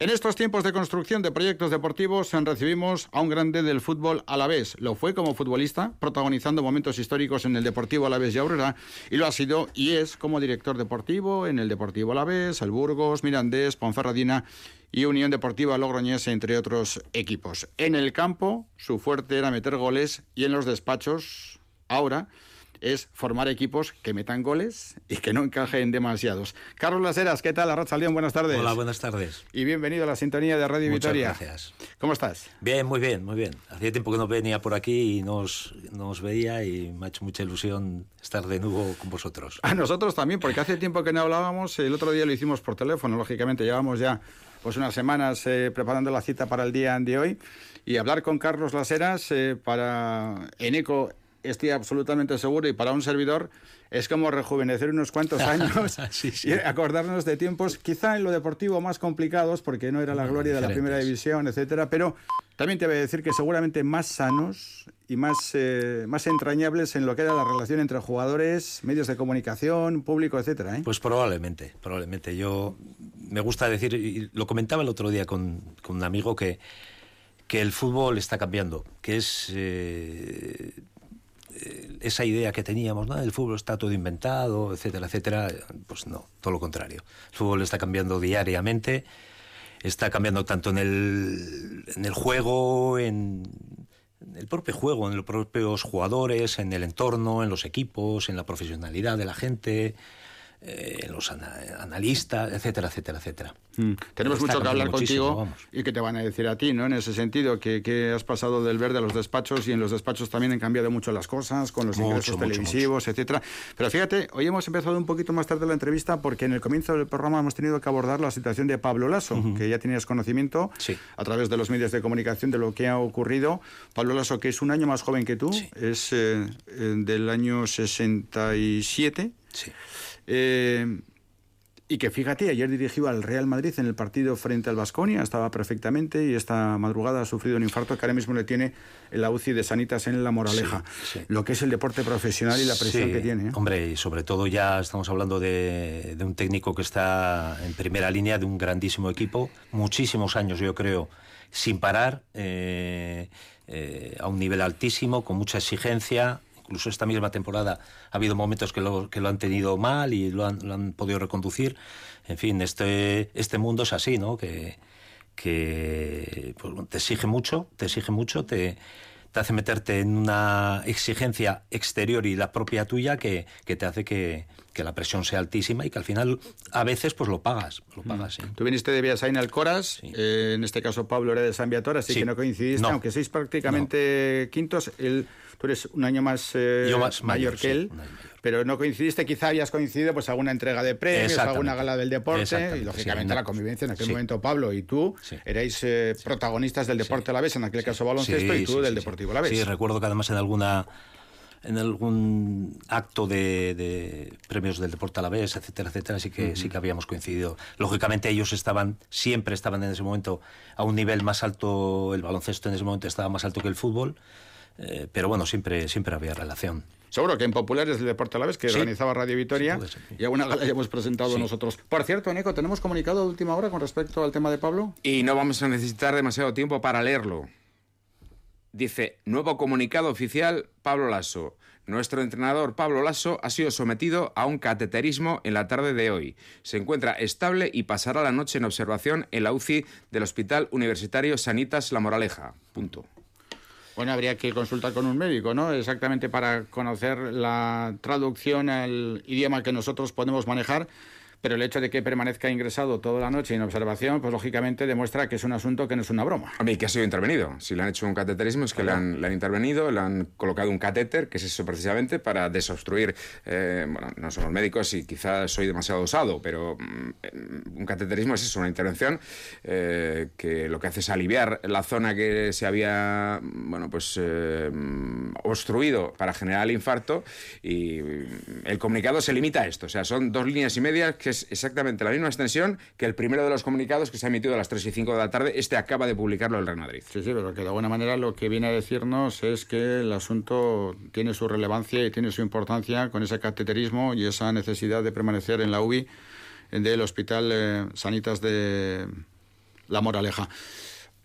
En estos tiempos de construcción de proyectos deportivos recibimos a un grande del fútbol alavés. Lo fue como futbolista, protagonizando momentos históricos en el Deportivo Alavés de Aurora, y lo ha sido y es como director deportivo en el Deportivo Alavés, el Burgos, Mirandés, Ponferradina y Unión Deportiva Logroñés, entre otros equipos. En el campo, su fuerte era meter goles y en los despachos, ahora es formar equipos que metan goles y que no encajen demasiados. Carlos Laseras, ¿qué tal? Arracha León, buenas tardes. Hola, buenas tardes. Y bienvenido a la sintonía de Radio Muchas Vitoria. gracias. ¿Cómo estás? Bien, muy bien, muy bien. Hacía tiempo que no venía por aquí y nos, nos veía y me ha hecho mucha ilusión estar de nuevo con vosotros. A nosotros también, porque hace tiempo que no hablábamos, el otro día lo hicimos por teléfono, lógicamente, llevamos ya pues unas semanas eh, preparando la cita para el día de hoy y hablar con Carlos Laseras eh, para en eco estoy absolutamente seguro y para un servidor es como rejuvenecer unos cuantos años Sí, sí. y acordarnos de tiempos quizá en lo deportivo más complicados porque no era la No, gloria de la primera división, etcétera, pero también te voy a decir que seguramente más sanos y más, eh, más entrañables en lo que era la relación entre jugadores, medios de comunicación, público, etcétera. ¿eh? Pues probablemente, probablemente. Yo me gusta decir, y lo comentaba el otro día con, con un amigo, que, que el fútbol está cambiando, que es eh, esa idea que teníamos, ¿no? El fútbol está todo inventado, etcétera, etcétera. Pues no, todo lo contrario. El fútbol está cambiando diariamente, está cambiando tanto en el, en el juego, en, en el propio juego, en los propios jugadores, en el entorno, en los equipos, en la profesionalidad de la gente, eh, los ana- analistas, etcétera, etcétera, etcétera. Mm. Tenemos Está mucho que hablar contigo vamos. y que te van a decir a ti, ¿no? En ese sentido, que, que has pasado del verde a los despachos y en los despachos también han cambiado mucho las cosas, con los Mucho, ingresos mucho, televisivos, etcétera. Pero fíjate, hoy hemos empezado un poquito más tarde la entrevista porque en el comienzo del programa hemos tenido que abordar la situación de Pablo Lasso, que ya tenías conocimiento Sí. a través de los medios de comunicación de lo que ha ocurrido. Pablo Lasso, que es un año más joven que tú, Sí. es eh, eh, del año 67. Sí. Eh, y que fíjate, ayer dirigió al Real Madrid en el partido frente al Vasconia, estaba perfectamente y esta madrugada ha sufrido un infarto que ahora mismo le tiene en la UCI de Sanitas en La Moraleja. Sí, sí. Lo que es el deporte profesional y la presión Sí, que tiene. ¿eh? Hombre, y sobre todo ya estamos hablando de, de un técnico que está en primera línea de un grandísimo equipo, muchísimos años yo creo, sin parar, eh, eh, a un nivel altísimo, con mucha exigencia. Incluso esta misma temporada ha habido momentos que lo, que lo han tenido mal y lo han, lo han podido reconducir. En fin, este, este mundo es así, ¿no? Que, que pues, te exige mucho, te exige mucho, te, te hace meterte en una exigencia exterior y la propia tuya que, que te hace que, que la presión sea altísima y que al final a veces pues lo pagas, lo pagas, sí. Tú viniste de Villasain al Coras, Sí. eh, en este caso Pablo era de San Viator, así Sí. que no coincidiste, No. aunque sois prácticamente quintos, él, tú eres un año más, eh, Yo más mayor, mayor, que él, mayor. pero no coincidiste, quizá habías coincidido pues alguna entrega de premios, alguna gala del deporte, y lógicamente sí, la no. convivencia en aquel Sí. momento Pablo y tú Sí. erais eh, protagonistas del deporte a la vez, en aquel caso baloncesto, Sí, y tú sí, del sí, Deportivo sí. a la vez. Sí, recuerdo que además en alguna en algún acto de, de premios del deporte a la vez, etcétera, etcétera, sí que sí que habíamos coincidido. Lógicamente ellos estaban, siempre estaban en ese momento a un nivel más alto, el baloncesto en ese momento estaba más alto que el fútbol, eh, pero bueno, siempre, siempre había relación. Seguro que en Populares del Deporte a la vez, que Sí. organizaba Radio Vitoria, Sí, sí. y alguna gala ya hemos presentado Sí. nosotros. Por cierto, Nico, ¿tenemos comunicado de última hora con respecto al tema de Pablo? Y no vamos a necesitar demasiado tiempo para leerlo. Dice, nuevo comunicado oficial, Pablo Lasso. Nuestro entrenador Pablo Lasso ha sido sometido a un cateterismo en la tarde de hoy. Se encuentra estable y pasará la noche en observación en la UCI del Hospital Universitario Sanitas La Moraleja. Punto. Bueno, habría que consultar con un médico, ¿no? Exactamente para conocer la traducción al idioma que nosotros podemos manejar. Pero el hecho de que permanezca ingresado toda la noche en observación, pues lógicamente demuestra que es un asunto que no es una broma. Hombre, ¿y que ha sido intervenido? Si le han hecho un cateterismo es que le han, le han intervenido, le han colocado un catéter, que es eso precisamente, para desobstruir. eh, bueno, no somos médicos y quizás soy demasiado osado, pero mm, un cateterismo es eso, una intervención eh, que lo que hace es aliviar la zona que se había, bueno, pues eh, mm, obstruido para generar el infarto y mm, el comunicado se limita a esto. O sea, son dos líneas y media que es exactamente la misma extensión que el primero de los comunicados que se ha emitido a las 3 y 5 de la tarde. Este acaba de publicarlo el Real Madrid. Sí, sí, pero que de alguna manera lo que viene a decirnos es que el asunto tiene su relevancia y tiene su importancia con ese cateterismo y esa necesidad de permanecer en la UBI del Hospital eh, Sanitas de la moraleja.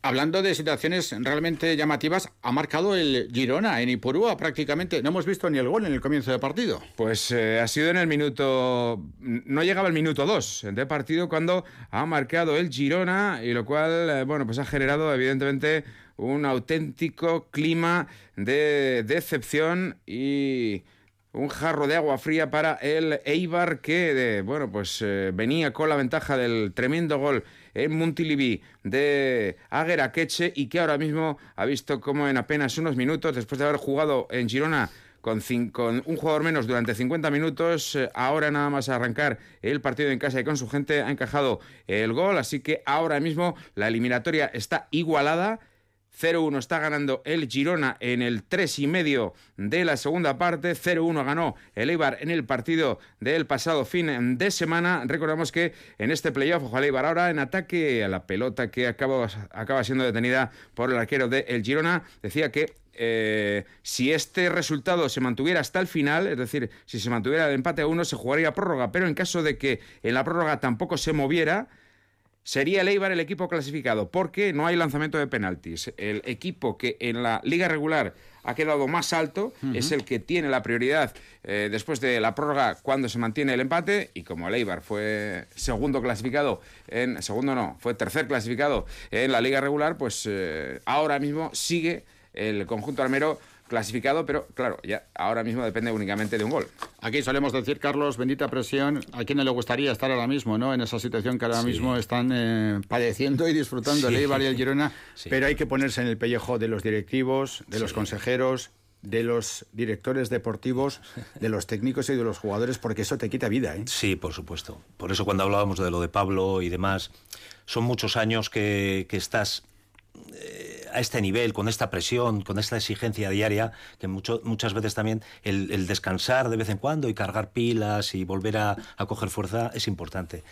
Hablando de situaciones realmente llamativas, ha marcado el Girona en Ipurúa prácticamente. No hemos visto ni el gol en el comienzo del partido. Pues eh, ha sido en el minuto. No llegaba el minuto 2 de partido cuando ha marcado el Girona y lo cual, eh, bueno, pues ha generado evidentemente un auténtico clima de decepción y un jarro de agua fría para el Eibar que, bueno, pues eh, venía con la ventaja del tremendo gol en Montilivi de Águera Queche y que ahora mismo ha visto como en apenas unos minutos, después de haber jugado en Girona con, un jugador menos durante 50 minutos. Eh, ahora nada más arrancar el partido en casa y con su gente ha encajado el gol. Así que ahora mismo la eliminatoria está igualada. 0-1 está ganando el Girona en el 3 y medio de la segunda parte. 0-1 ganó el Eibar en el partido del pasado fin de semana. Recordamos que en este playoff, ojo Eibar ahora en ataque a la pelota que acaba, acaba siendo detenida por el arquero del el Girona. Decía que eh, si este resultado se mantuviera hasta el final, es decir, si se mantuviera el empate a uno, se jugaría prórroga. Pero en caso de que en la prórroga tampoco se moviera, sería el Eibar el equipo clasificado, porque no hay lanzamiento de penaltis. El equipo que en la liga regular ha quedado más alto es el que tiene la prioridad eh, después de la prórroga cuando se mantiene el empate y como el Eibar fue segundo clasificado en segundo no fue tercer clasificado en la liga regular pues eh, ahora mismo sigue el conjunto armero clasificado, pero claro, ya ahora mismo depende únicamente de un gol. Aquí solemos decir, Carlos, bendita presión, a quien le gustaría estar ahora mismo, ¿no? En esa situación que ahora mismo están eh, padeciendo y disfrutando el Eibar y el Girona, pero hay que ponerse en el pellejo de los directivos, de los consejeros, de los directores deportivos, de los técnicos y de los jugadores, porque eso te quita vida. ¿eh? Sí, por supuesto. Por eso cuando hablábamos de lo de Pablo y demás, son muchos años que, que estás eh, a este nivel, con esta presión, con esta exigencia diaria, que mucho, muchas veces también el, descansar de vez en cuando y cargar pilas y volver a, coger fuerza es importante.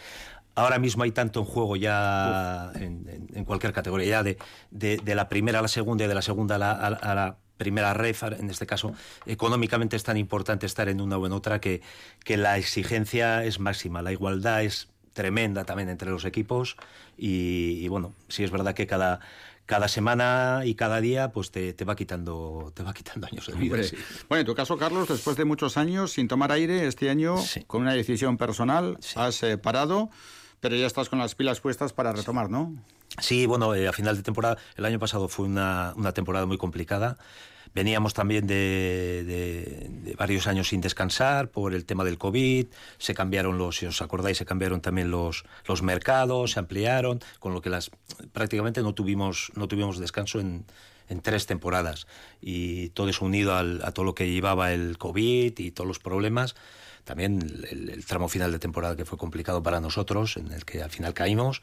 Ahora mismo hay tanto en juego ya en, cualquier categoría, ya de, de, la primera a la segunda y de la segunda a la, a la primera red, en este caso, económicamente es tan importante estar en una o en otra que, que la exigencia es máxima, la igualdad es tremenda también entre los equipos y, y bueno, sí es verdad que cada, cada semana y cada día pues te, va quitando te va quitando años de vida. Bueno, en tu caso, Carlos, después de muchos años sin tomar aire, este año con una decisión personal has eh, parado, pero ya estás con las pilas puestas para retomar, ¿no? Sí, bueno, eh, a final de temporada, el año pasado fue una, una temporada muy complicada. Veníamos también de, varios años sin descansar por el tema del COVID, se cambiaron los, si os acordáis, se cambiaron también los, los mercados, se ampliaron, con lo que las prácticamente no tuvimos, no tuvimos descanso en, en tres temporadas. Y todo eso unido a todo lo que llevaba el COVID y todos los problemas. También el, el tramo final de temporada que fue complicado para nosotros, en el que al final caímos.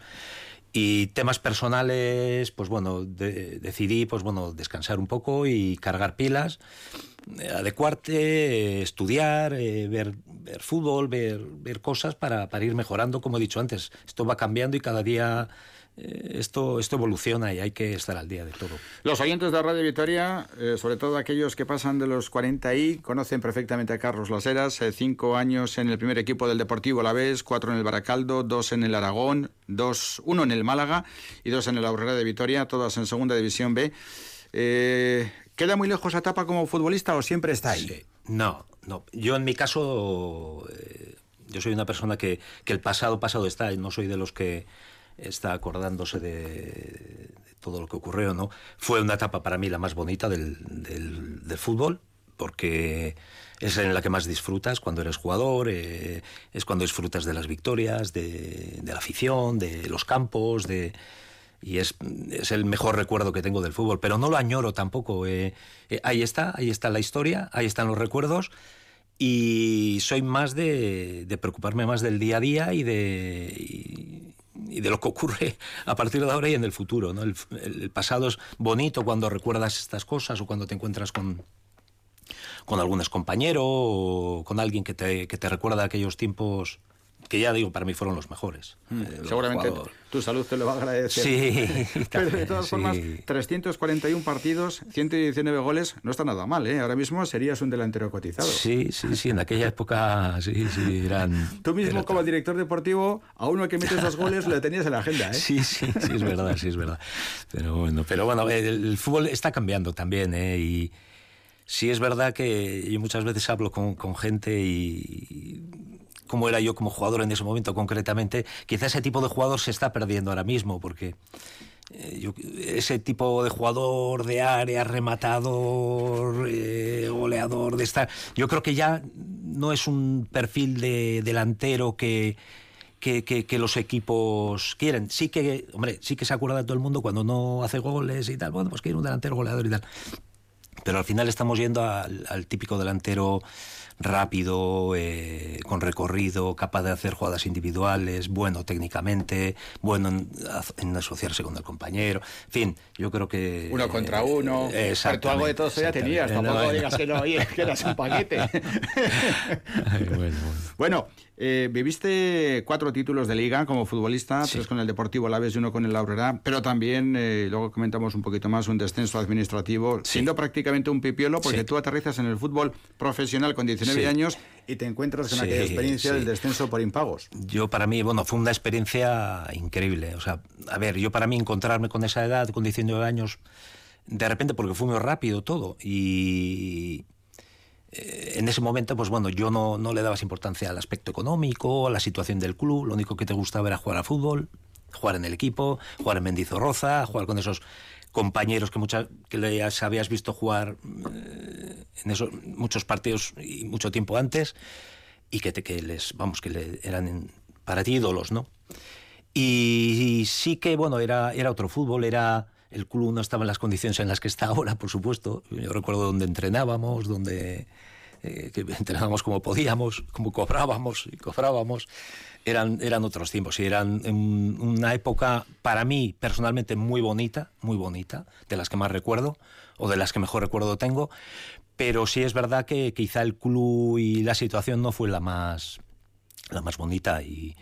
Y temas personales, pues bueno, decidí pues bueno, descansar un poco y cargar pilas, eh, adecuarte, estudiar, eh, ver, ver fútbol, ver, ver cosas para, para ir mejorando, como he dicho antes. Esto va cambiando y cada día eh, esto, esto evoluciona y hay que estar al día de todo. Los oyentes de Radio Victoria, eh, sobre todo aquellos que pasan de los 40 y conocen perfectamente a Carlos Laseras, eh, cinco años en el primer equipo del Deportivo La Vez, cuatro en el Baracaldo, dos en el Aragón, dos, uno en el Málaga y dos en el Aurrera de Vitoria, todas en Segunda División B. ¿Queda muy lejos esa etapa como futbolista o siempre está ahí? No, no. Yo en mi caso, yo soy una persona que, que el pasado pasado está, no soy de los que está acordándose de, todo lo que ocurrió, ¿no? Fue una etapa para mí la más bonita del, del, fútbol, porque es en la que más disfrutas cuando eres jugador, eh, es cuando disfrutas de las victorias, de, la afición, de los campos, de... Y es, es, el mejor recuerdo que tengo del fútbol, pero no lo añoro tampoco. Eh, eh, ahí está, ahí está la historia, ahí están los recuerdos y soy más de, preocuparme más del día a día y de, de lo que ocurre a partir de ahora y en el futuro. ¿no? El, pasado es bonito cuando recuerdas estas cosas o cuando te encuentras con, con algún compañero o con alguien que te, que te recuerda aquellos tiempos que ya digo, para mí fueron los mejores. Mm, eh, seguramente tu salud te lo va a agradecer. Sí. Pero de todas formas, 341 partidos, 119 goles, no está nada mal, ¿eh? Ahora mismo serías un delantero cotizado. Sí, sí, sí, en aquella época sí, sí, eran... Tú mismo como director deportivo, a uno que metes dos goles lo tenías en la agenda, ¿eh? Sí, sí, sí, es verdad, sí, es verdad. Pero bueno, pero bueno el, fútbol está cambiando también, ¿eh? Y sí es verdad que yo muchas veces hablo con, con gente y como era yo como jugador en ese momento concretamente, quizá ese tipo de jugador se está perdiendo ahora mismo, porque eh, ese tipo de jugador de área, rematador, eh, goleador, de estar, yo creo que ya no es un perfil de delantero que, que, que, los equipos quieren. Sí que, hombre, sí que se acuerda de todo el mundo cuando no hace goles y tal, bueno, pues quiere un delantero goleador y tal. Pero al final estamos yendo al típico delantero rápido, eh, con recorrido, capaz de hacer jugadas individuales, bueno técnicamente, bueno en, asociarse con el compañero. En fin, yo creo que. Uno contra uno. Eh, tú algo de todo eso ya tenías, tampoco digas que no, oye, que eras un paquete. bueno, bueno. Eh, viviste cuatro títulos de liga como futbolista, tres con el Deportivo Laves y uno con el Aurora, pero también, eh, luego comentamos un poquito más, un descenso administrativo, siendo prácticamente un pipiolo, porque tú aterrizas en el fútbol profesional con 19 años y te encuentras con aquella experiencia del descenso por impagos. Yo, para mí, bueno, fue una experiencia increíble. O sea, a ver, yo para mí encontrarme con esa edad, con 19 años, de repente, porque fue muy rápido todo y en ese momento, pues bueno, yo no, no le dabas importancia al aspecto económico, a la situación del club, lo único que te gustaba era jugar a fútbol, jugar en el equipo, jugar en Mendizorroza, jugar con esos compañeros que muchas que habías visto jugar eh, en esos muchos partidos y mucho tiempo antes y que te que les vamos que eran para ti ídolos, ¿no? Y, sí que bueno, era era otro fútbol, era el club no estaba en las condiciones en las que está ahora, por supuesto. Yo recuerdo donde entrenábamos, donde eh, entrenábamos como podíamos, como cobrábamos y cobrábamos. Eran, eran otros tiempos y eran una época para mí personalmente muy bonita, muy bonita, de las que más recuerdo o de las que mejor recuerdo tengo. Pero sí es verdad que quizá el club y la situación no fue la más, la más bonita y,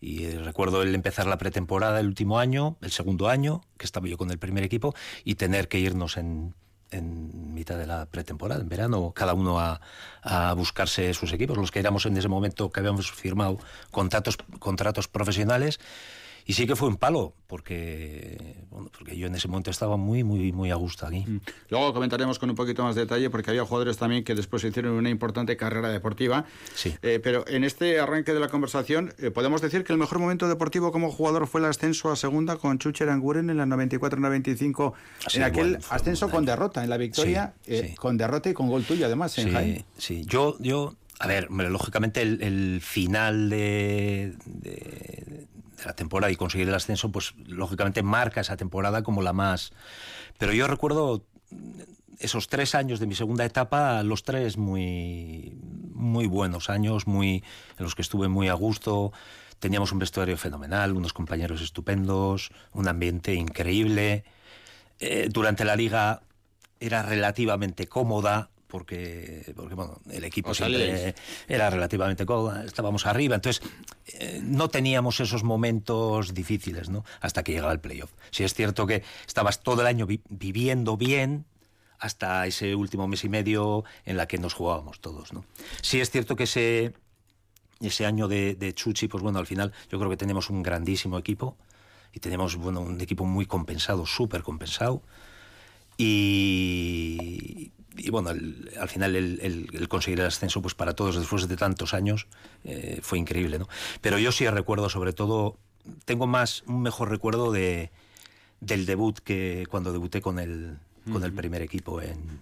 y eh, recuerdo el empezar la pretemporada el último año, el segundo año, que estaba yo con el primer equipo, y tener que irnos en, en mitad de la pretemporada, en verano, cada uno a, a, buscarse sus equipos, los que éramos en ese momento que habíamos firmado contratos, contratos profesionales y sí que fue un palo, porque, bueno, porque yo en ese momento estaba muy, muy, muy a gusto aquí. Mm. Luego comentaremos con un poquito más de detalle, porque había jugadores también que después hicieron una importante carrera deportiva. Sí. Eh, pero en este arranque de la conversación, eh, podemos decir que el mejor momento deportivo como jugador fue el ascenso a segunda con Chucher Anguren en la 94-95, en aquel ascenso con derrota, en la victoria, eh, con derrota y con gol tuyo además en sí, Sí, yo, yo a ver, lógicamente el, final de, de la temporada y conseguir el ascenso, pues lógicamente marca esa temporada como la más. Pero yo recuerdo esos tres años de mi segunda etapa, los tres muy, muy buenos años, muy, en los que estuve muy a gusto. Teníamos un vestuario fenomenal, unos compañeros estupendos, un ambiente increíble. Eh, durante la liga era relativamente cómoda, porque, porque bueno, el equipo siempre era relativamente cómodo, estábamos arriba, entonces eh, no teníamos esos momentos difíciles, ¿no? Hasta que llegaba el playoff. Si es cierto que estabas todo el año viviendo bien hasta ese último mes y medio en la que nos jugábamos todos, ¿no? Sí es cierto que ese, ese año de, de Chuchi, pues bueno, al final yo creo que tenemos un grandísimo equipo y tenemos, bueno, un equipo muy compensado, súper compensado. Y, y bueno, al final el, conseguir el ascenso, pues para todos después de tantos años, eh, fue increíble, ¿no? Pero yo sí recuerdo, sobre todo, tengo más, un mejor recuerdo de, del debut que cuando debuté con el, con el primer equipo en,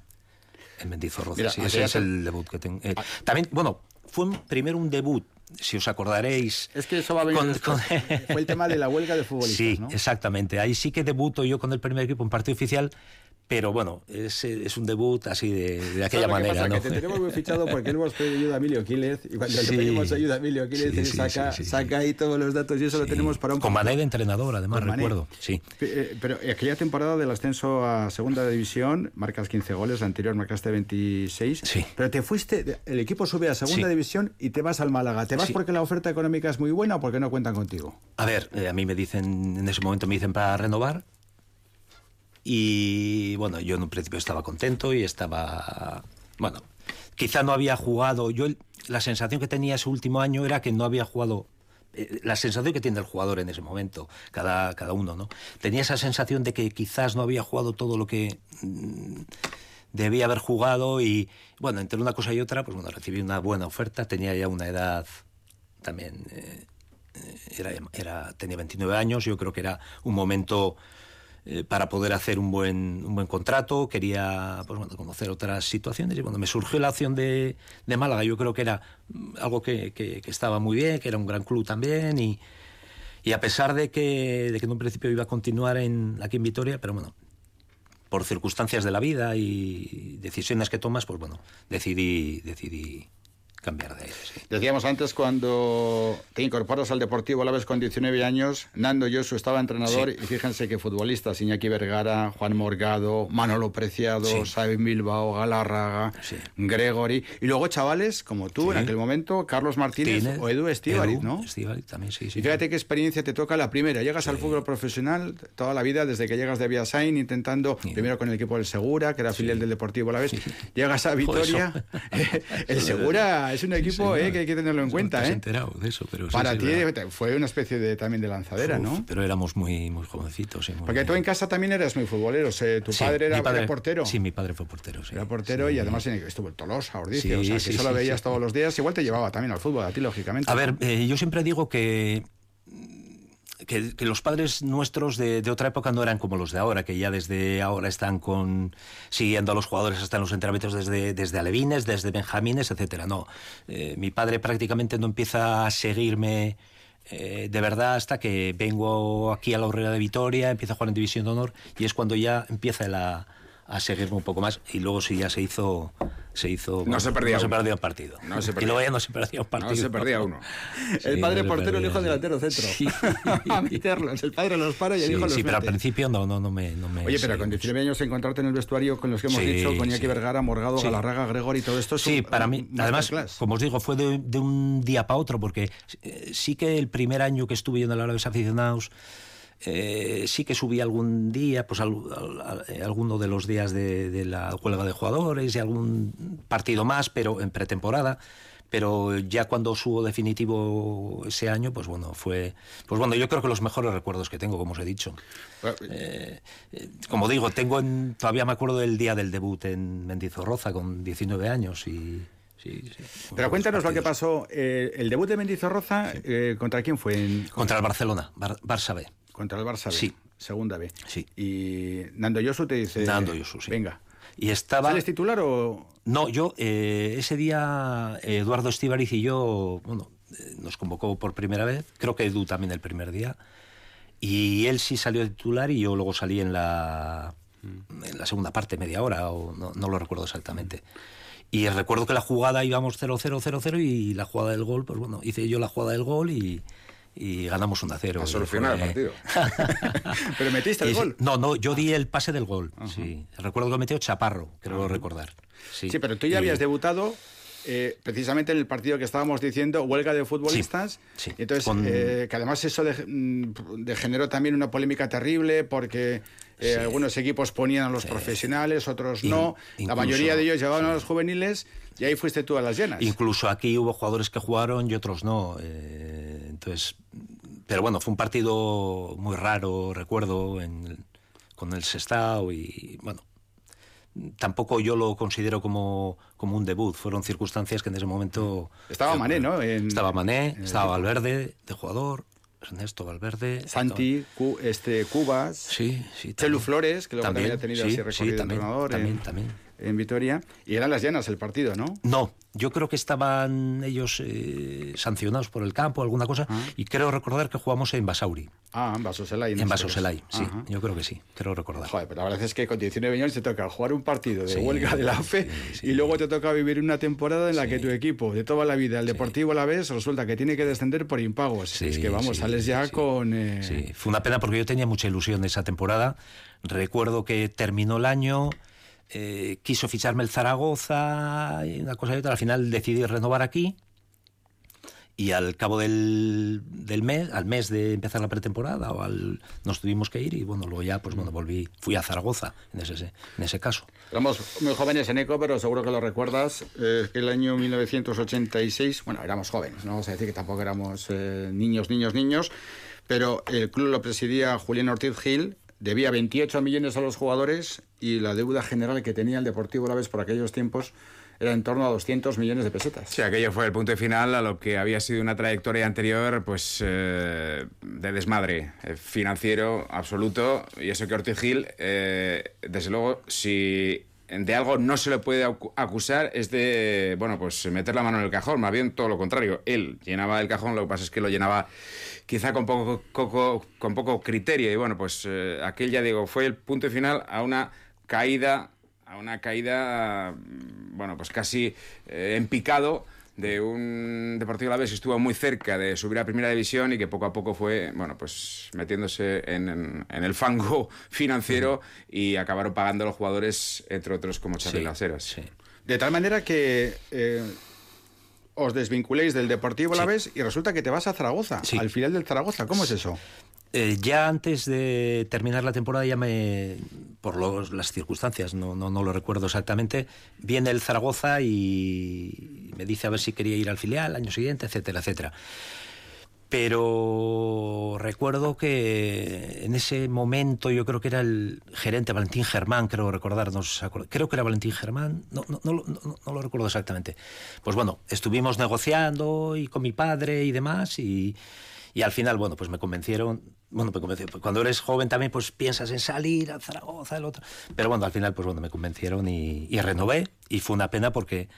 en Mendizorroza. Sí, ese es el debut que tengo. Eh, ah. también, bueno, fue primero un debut si os acordaréis. Es que eso va a venir. Fue el tema de la huelga de futbolistas. Sí, exactamente. Ahí sí que debuto yo con el primer equipo en partido oficial, pero bueno, es, es un debut así de, de aquella manera. Pasa? ¿no? Que te tenemos muy fichado porque hemos pedido ayuda a Emilio Quílez y cuando sí, le pedimos ayuda a Emilio Quílez, sí, sí, saca, saca ahí todos los datos y eso lo tenemos para un Con Mané de entrenador, además, recuerdo. Sí. Eh, pero aquella temporada del ascenso a segunda división, marcas 15 goles, la anterior marcaste 26. Sí. Pero te fuiste, el equipo sube a segunda división y te vas al Málaga. ¿Te vas porque la oferta económica es muy buena o porque no cuentan contigo? A ver, eh, a mí me dicen, en ese momento me dicen para renovar y bueno, yo en un principio estaba contento y estaba, bueno, quizá no había jugado, yo la sensación que tenía ese último año era que no había jugado eh, la sensación que tiene el jugador en ese momento, cada, cada uno, ¿no? Tenía esa sensación de que quizás no había jugado todo lo que mm, debía haber jugado y, bueno, entre una cosa y otra, pues bueno, recibí una buena oferta, tenía ya una edad también, eh, era, era, tenía 29 años, yo creo que era un momento eh, para poder hacer un buen, un buen contrato, quería pues, bueno, conocer otras situaciones y bueno, me surgió la opción de, de Málaga, yo creo que era mm, algo que, que, que, estaba muy bien, que era un gran club también y, y a pesar de que, de que en un principio iba a continuar en, aquí en Vitoria, pero bueno, por circunstancias de la vida y decisiones que tomas, pues bueno, decidí, decidí cambiar de aire. Sí. Decíamos antes, cuando te incorporas al Deportivo a la vez con 19 años, Nando Yosu estaba entrenador sí. y fíjense que futbolistas, Iñaki Vergara, Juan Morgado, Manolo Preciado, sí. Sabin Bilbao, Galarraga. Gregory, y luego chavales como tú en aquel momento, Carlos Martínez Tine, o Edu Estíbaliz, ¿no? Estíbaliz también, sí, sí. Y fíjate qué experiencia te toca la primera. Llegas al fútbol profesional toda la vida, desde que llegas de Viasain, intentando, primero con el equipo del Segura, que era filial del Deportivo a la vez, llegas a Vitoria, el Segura es un equipo sí, eh, que hay que tenerlo en cuenta. No eh. enterado de eso, pero Para sí, ti fue una especie de también de lanzadera, Uf, ¿no? Pero éramos muy, muy jovencitos. Muy Porque tú en casa también eras muy futbolero. Tu padre, era, padre era, portero. Sí, mi padre fue portero. Era portero y además estuvo en Tolosa, Ordicia. o sea, que eso lo veías todos los días. Igual te llevaba también al fútbol, a ti, lógicamente. A ver, eh, yo siempre digo que que, los padres nuestros de, otra época no eran como los de ahora, que ya desde ahora están siguiendo a los jugadores hasta en los entrenamientos desde, desde alevines, desde benjamines, etcétera. No, eh, mi padre prácticamente no empieza a seguirme eh, de verdad hasta que vengo aquí a la Horrera de Vitoria, empiezo a jugar en División de Honor y es cuando ya empieza la, a seguirme un poco más. Y luego sí ya se hizo se hizo no se perdía no se perdía un partido. No se perdía. y luego ya no se perdía un partido no se perdía uno. Sí, el padre portero el hijo delantero centro. Sí. a meterlos el padre los para y el sí, hijo los sí mete. pero al principio no no no me, no me oye pero con 19 años encontrarte en el vestuario con los que hemos sí, dicho con Iñaki Vergara Morgado Galarraga Gregor y todo esto sí para mí además como os digo fue de, de un día para otro porque eh, sí que el primer año que estuve yo en el Árabes Aficionados eh, sí que subí algún día, pues al, al, al, alguno de los días de, de, la huelga de jugadores y algún partido más, pero en pretemporada. Pero ya cuando subo definitivo ese año, pues bueno, fue. Pues bueno, yo creo que los mejores recuerdos que tengo, como os he dicho. Eh, eh, como digo, tengo en, todavía me acuerdo del día del debut en Mendizorroza con 19 años y. Sí, sí. Pero cuéntanos lo que pasó. Eh, el debut de Mendizorroza, sí. Eh, ¿contra quién fue? En... Contra el Barcelona, Bar Barça B. Contra el Barça B. Sí. Segunda B. Sí. Y Nando Yosu te dice. Nando Yosu, sí. Venga. Y estaba. ¿Sales titular o.? No, yo, eh, ese día, Eduardo Estivariz y yo, bueno, eh, nos convocó por primera vez. Creo que Edu también el primer día. Y él sí salió titular y yo luego salí en la, en la segunda parte, media hora, o no, no lo recuerdo exactamente. Y recuerdo que la jugada íbamos 0-0-0-0 y la jugada del gol, pues bueno, hice yo la jugada del gol y, y ganamos 1 a 0. A solucionar fue... el partido. ¿Pero metiste el y, gol? No, no, yo di el pase del gol. Uh -huh. sí. Recuerdo que lo metió Chaparro, creo uh -huh. recordar. Sí. sí, pero tú ya y... habías debutado eh, precisamente en el partido que estábamos diciendo, huelga de futbolistas. Sí, entonces, Con... eh, que además eso mm, de generó también una polémica terrible porque eh, sí. algunos equipos ponían a los profesionales, otros no. In, la mayoría de ellos llevaban a los juveniles y ahí fuiste tú a las llenas. Incluso aquí hubo jugadores que jugaron y otros no. Eh, entonces, pero bueno, fue un partido muy raro, recuerdo, en, con el Sestao y bueno tampoco yo lo considero como, como un debut. Fueron circunstancias que en ese momento... Estaba Mané, ¿no? En, estaba Mané, en estaba Valverde de jugador, Ernesto Valverde... Santi, estaba... Cu, este, Cubas... Sí, sí. Chelu Flores, que luego también, también ha tenido sí, así recorrido sí, también, entrenador. También, eh. también. en Vitoria. Y eran las llanas el partido, ¿no? No, yo creo que estaban ellos eh, sancionados por el campo, alguna cosa, ah. y creo recordar que jugamos en Basauri. Ah, en Basoselay. En Basoselay, sí, yo creo que sí, creo recordar. Joder, pero la verdad es que con 19 años te toca jugar un partido de huelga de la fe y luego te toca vivir una temporada en la que tu equipo de toda la vida, el Deportivo a la vez, resulta que tiene que descender por impagos. es que vamos, sales ya con... Eh... Sí, fue una pena porque yo tenía mucha ilusión esa temporada. Recuerdo que terminó el año... Eh, quiso ficharme el Zaragoza y una cosa y otra. Al final decidí renovar aquí y al cabo del, del, mes, al mes de empezar la pretemporada, o al, nos tuvimos que ir y bueno, luego ya pues bueno, volví, fui a Zaragoza en ese, en ese caso. Éramos muy jóvenes en ECO, pero seguro que lo recuerdas, eh, el año 1986, bueno, éramos jóvenes, no vamos a decir que tampoco éramos eh, niños, niños, niños, pero el club lo presidía Julián Ortiz Gil, debía 28 millones a los jugadores y la deuda general que tenía el Deportivo Laves por aquellos tiempos era en torno a 200 millones de pesetas. Sí, aquello fue el punto final a lo que había sido una trayectoria anterior pues eh, de desmadre eh, financiero absoluto y eso que Ortiz Gil, eh, desde luego, si de algo no se le puede acusar es de, bueno, pues meter la mano en el cajón, más bien todo lo contrario. Él llenaba el cajón, lo que pasa es que lo llenaba quizá con poco, con poco criterio. Y bueno, pues aquel, ya digo, fue el punto final a una caída a una caída, mm, bueno, pues casi eh, en picado de un Deportivo Alavés que estuvo muy cerca de subir a Primera División y que poco a poco fue, bueno, pues metiéndose en, el fango financiero y acabaron pagando los jugadores, entre otros como Charlie Laseras. De tal manera que eh, os desvinculéis del Deportivo Alavés y resulta que te vas a Zaragoza, al final del Zaragoza. ¿Cómo es eso? Eh, ya antes de terminar la temporada, ya me, por las circunstancias, no, no, no, lo recuerdo exactamente, viene el Zaragoza y me dice a ver si quería ir al filial año siguiente, etcétera, etcétera. Pero recuerdo que en ese momento yo creo que era el gerente Valentín Germán, creo recordar, creo que era Valentín Germán, no, no, no, no, lo recuerdo exactamente. Pues bueno, estuvimos negociando y con mi padre y demás y, y al final, bueno, pues me convencieron bueno, me convenció. Cuando eres joven también pues piensas en salir a Zaragoza, el otro. Pero bueno, al final pues bueno, me convencieron y, renové y fue una pena porque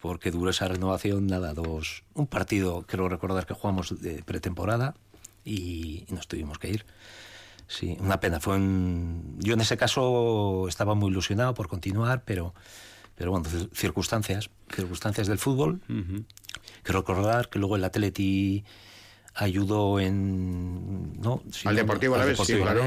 porque duró esa renovación nada dos un partido creo recordar que jugamos de pretemporada y, nos tuvimos que ir. Sí, una pena. Fue yo en ese caso estaba muy ilusionado por continuar, pero pero bueno, circunstancias, circunstancias del fútbol. Quiero recordar que luego el Atleti ayudó en no al Deportivo la vez sí, claro,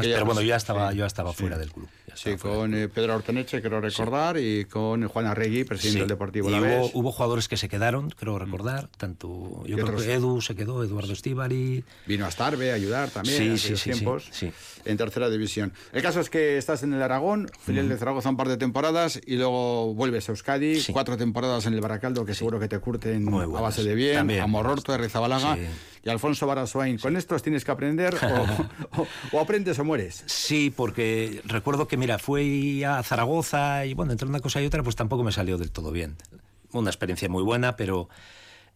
pero bueno yo ya estaba yo estaba fuera del club sí con eh, Pedro Orteneche creo recordar y con Juan Arregui presidente del Deportivo la hubo, hubo, jugadores que se quedaron creo mm. recordar tanto yo creo que Edu se quedó Eduardo Estíbari vino a Starbe a ayudar también en tiempos en tercera división. El caso es que estás en el Aragón filial de Zaragoza un par de temporadas y luego vuelves a Euskadi cuatro temporadas en el Baracaldo que seguro que te curten a base de bien a Mororto de Rizabalaga y Alfonso Baraswain. ¿Con estos tienes que aprender o, aprendes o mueres? Sí, porque recuerdo que, mira, fui a Zaragoza y bueno, entre una cosa y otra, pues tampoco me salió del todo bien. Una experiencia muy buena, pero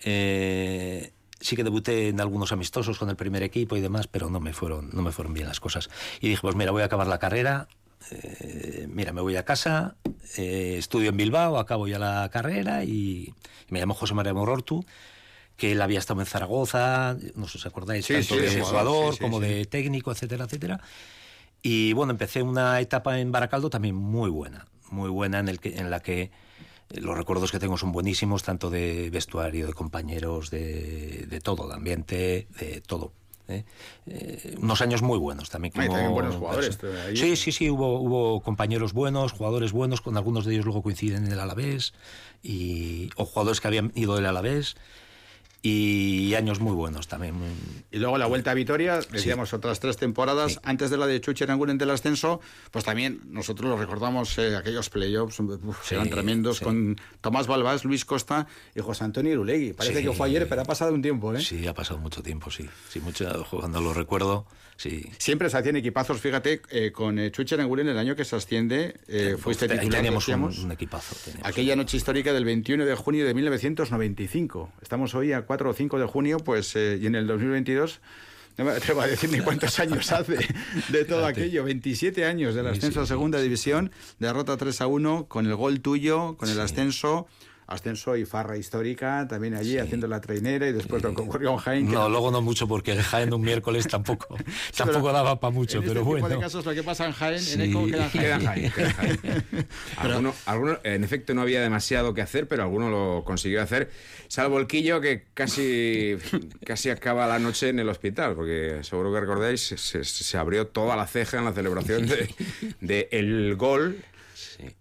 eh, sí que debuté en algunos amistosos con el primer equipo y demás, pero no me fueron, no me fueron bien las cosas. Y dije, pues mira, voy a acabar la carrera, eh, mira, me voy a casa, eh, estudio en Bilbao, acabo ya la carrera y, me llamo José María Morortu que él había estado en Zaragoza, no sé si os acordáis, tanto de jugador como de técnico, etcétera, etcétera. Y bueno, empecé una etapa en Baracaldo también muy buena, muy buena en, el que, en la que eh, los recuerdos que tengo son buenísimos, tanto de vestuario, de compañeros, de, de todo, de ambiente, de todo. ¿eh? Eh, unos años muy buenos también. Como, también buenos jugadores. Sí, sí, sí, hubo, hubo compañeros buenos, jugadores buenos, con algunos de ellos luego coinciden en el Alavés, y, o jugadores que habían ido del Alavés y años muy buenos también. Y luego la vuelta a Vitoria, decíamos otras tres temporadas, antes de la de Chuchi en del ascenso, pues también nosotros lo recordamos, eh, aquellos playoffs eran tremendos, con Tomás Balbás, Luis Costa y José Antonio Irulegui. Parece que fue ayer, pero ha pasado un tiempo, ¿eh? Sí, ha pasado mucho tiempo, sí. sí mucho, cuando lo recuerdo, sí. Siempre se hacían equipazos, fíjate, eh, con eh, Chuchi en el año que se asciende, eh, fuiste titular, teníamos un, equipazo. aquella noche histórica del 21 de junio de 1995. Estamos hoy a 4 o 5 de junio, pues, eh, y en el 2022 no me atrevo a decir ni cuántos años hace de todo aquello. 27 años del ascenso a segunda división, derrota 3 a 1 con el gol tuyo, con el ascenso ascenso y farra histórica, también allí haciendo la trainera y después lo que ocurrió en Jaén. No, luego no mucho porque Jaén un miércoles tampoco, tampoco daba para mucho, en pero este bueno. Tipo de casos lo que pasa en Jaén, en Eco queda en Jaén. Queda Jaén, alguno, alguno, en efecto no había demasiado que hacer, pero alguno lo consiguió hacer, salvo el Quillo que casi, casi acaba la noche en el hospital, porque seguro que recordáis, se, se abrió toda la ceja en la celebración de, de el gol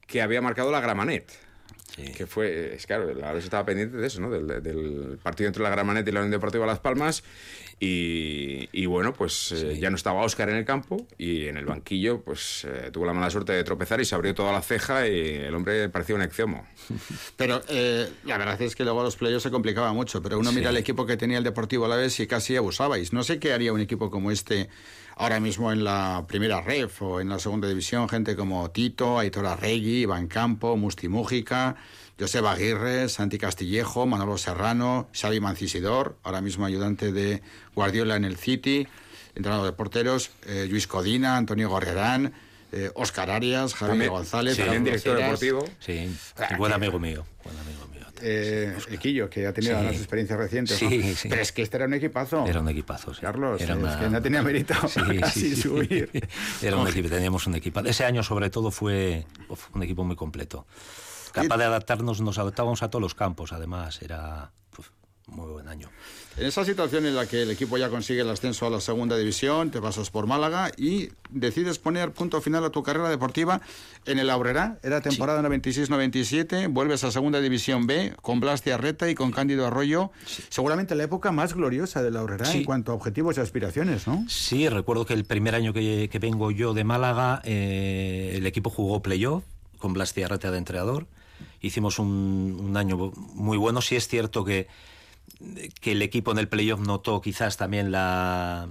que había marcado la Gramanet. Sí. Que fue, es claro, la vez estaba pendiente de eso, ¿no? Del, del, partido entre la Gramanet y la Unión Deportiva Las Palmas. Y, y bueno, pues sí. eh, ya no estaba Óscar en el campo y en el banquillo, pues eh, tuvo la mala suerte de tropezar y se abrió toda la ceja y el hombre parecía un exiomo. Pero eh, la verdad es que luego los playoffs se complicaba mucho, pero uno sí. mira el equipo que tenía el Deportivo a la vez y casi abusabais. No sé qué haría un equipo como este ahora mismo en la primera ref o en la segunda división, gente como Tito, Aitor Arregui, Iván Campo, Musti Mújica, Joseba Aguirre, Santi Castillejo, Manolo Serrano, Xavi Mancisidor, ahora mismo ayudante de Guardiola en el City, entrenador de porteros, eh, Luis Codina, Antonio Gorrerán, eh, Oscar Arias, Javier González, sí, también director deportivo. Sí, buen amigo mío, buen amigo mío. Eh, Equillo, que ha tenido sí. unas experiencias recientes. Sí, ¿no? sí. Pero es que este era un equipazo. Era un equipazo, sí. Carlos, era una... es que no tenía mérito casi subir. Era un equipo, teníamos un equipo. Ese año, sobre todo, fue un equipo muy completo. Capaz de adaptarnos, nos adaptábamos a todos los campos, además. Era muy buen año. En esa situación en la que el equipo ya consigue el ascenso a la segunda división, te pasas por Málaga y decides poner punto final a tu carrera deportiva en el Aurrera. Era temporada sí. 96-97, vuelves a segunda división B con Blas Arreta y con Cándido Arroyo. Sí. Seguramente la época más gloriosa del Aurrera sí. en cuanto a objetivos y aspiraciones, ¿no? Sí, recuerdo que el primer año que, que vengo yo de Málaga, eh, el equipo jugó playoff con Blas Arreta de entrenador. Hicimos un, un año muy bueno. Sí es cierto que que el equipo en el playoff notó quizás también la,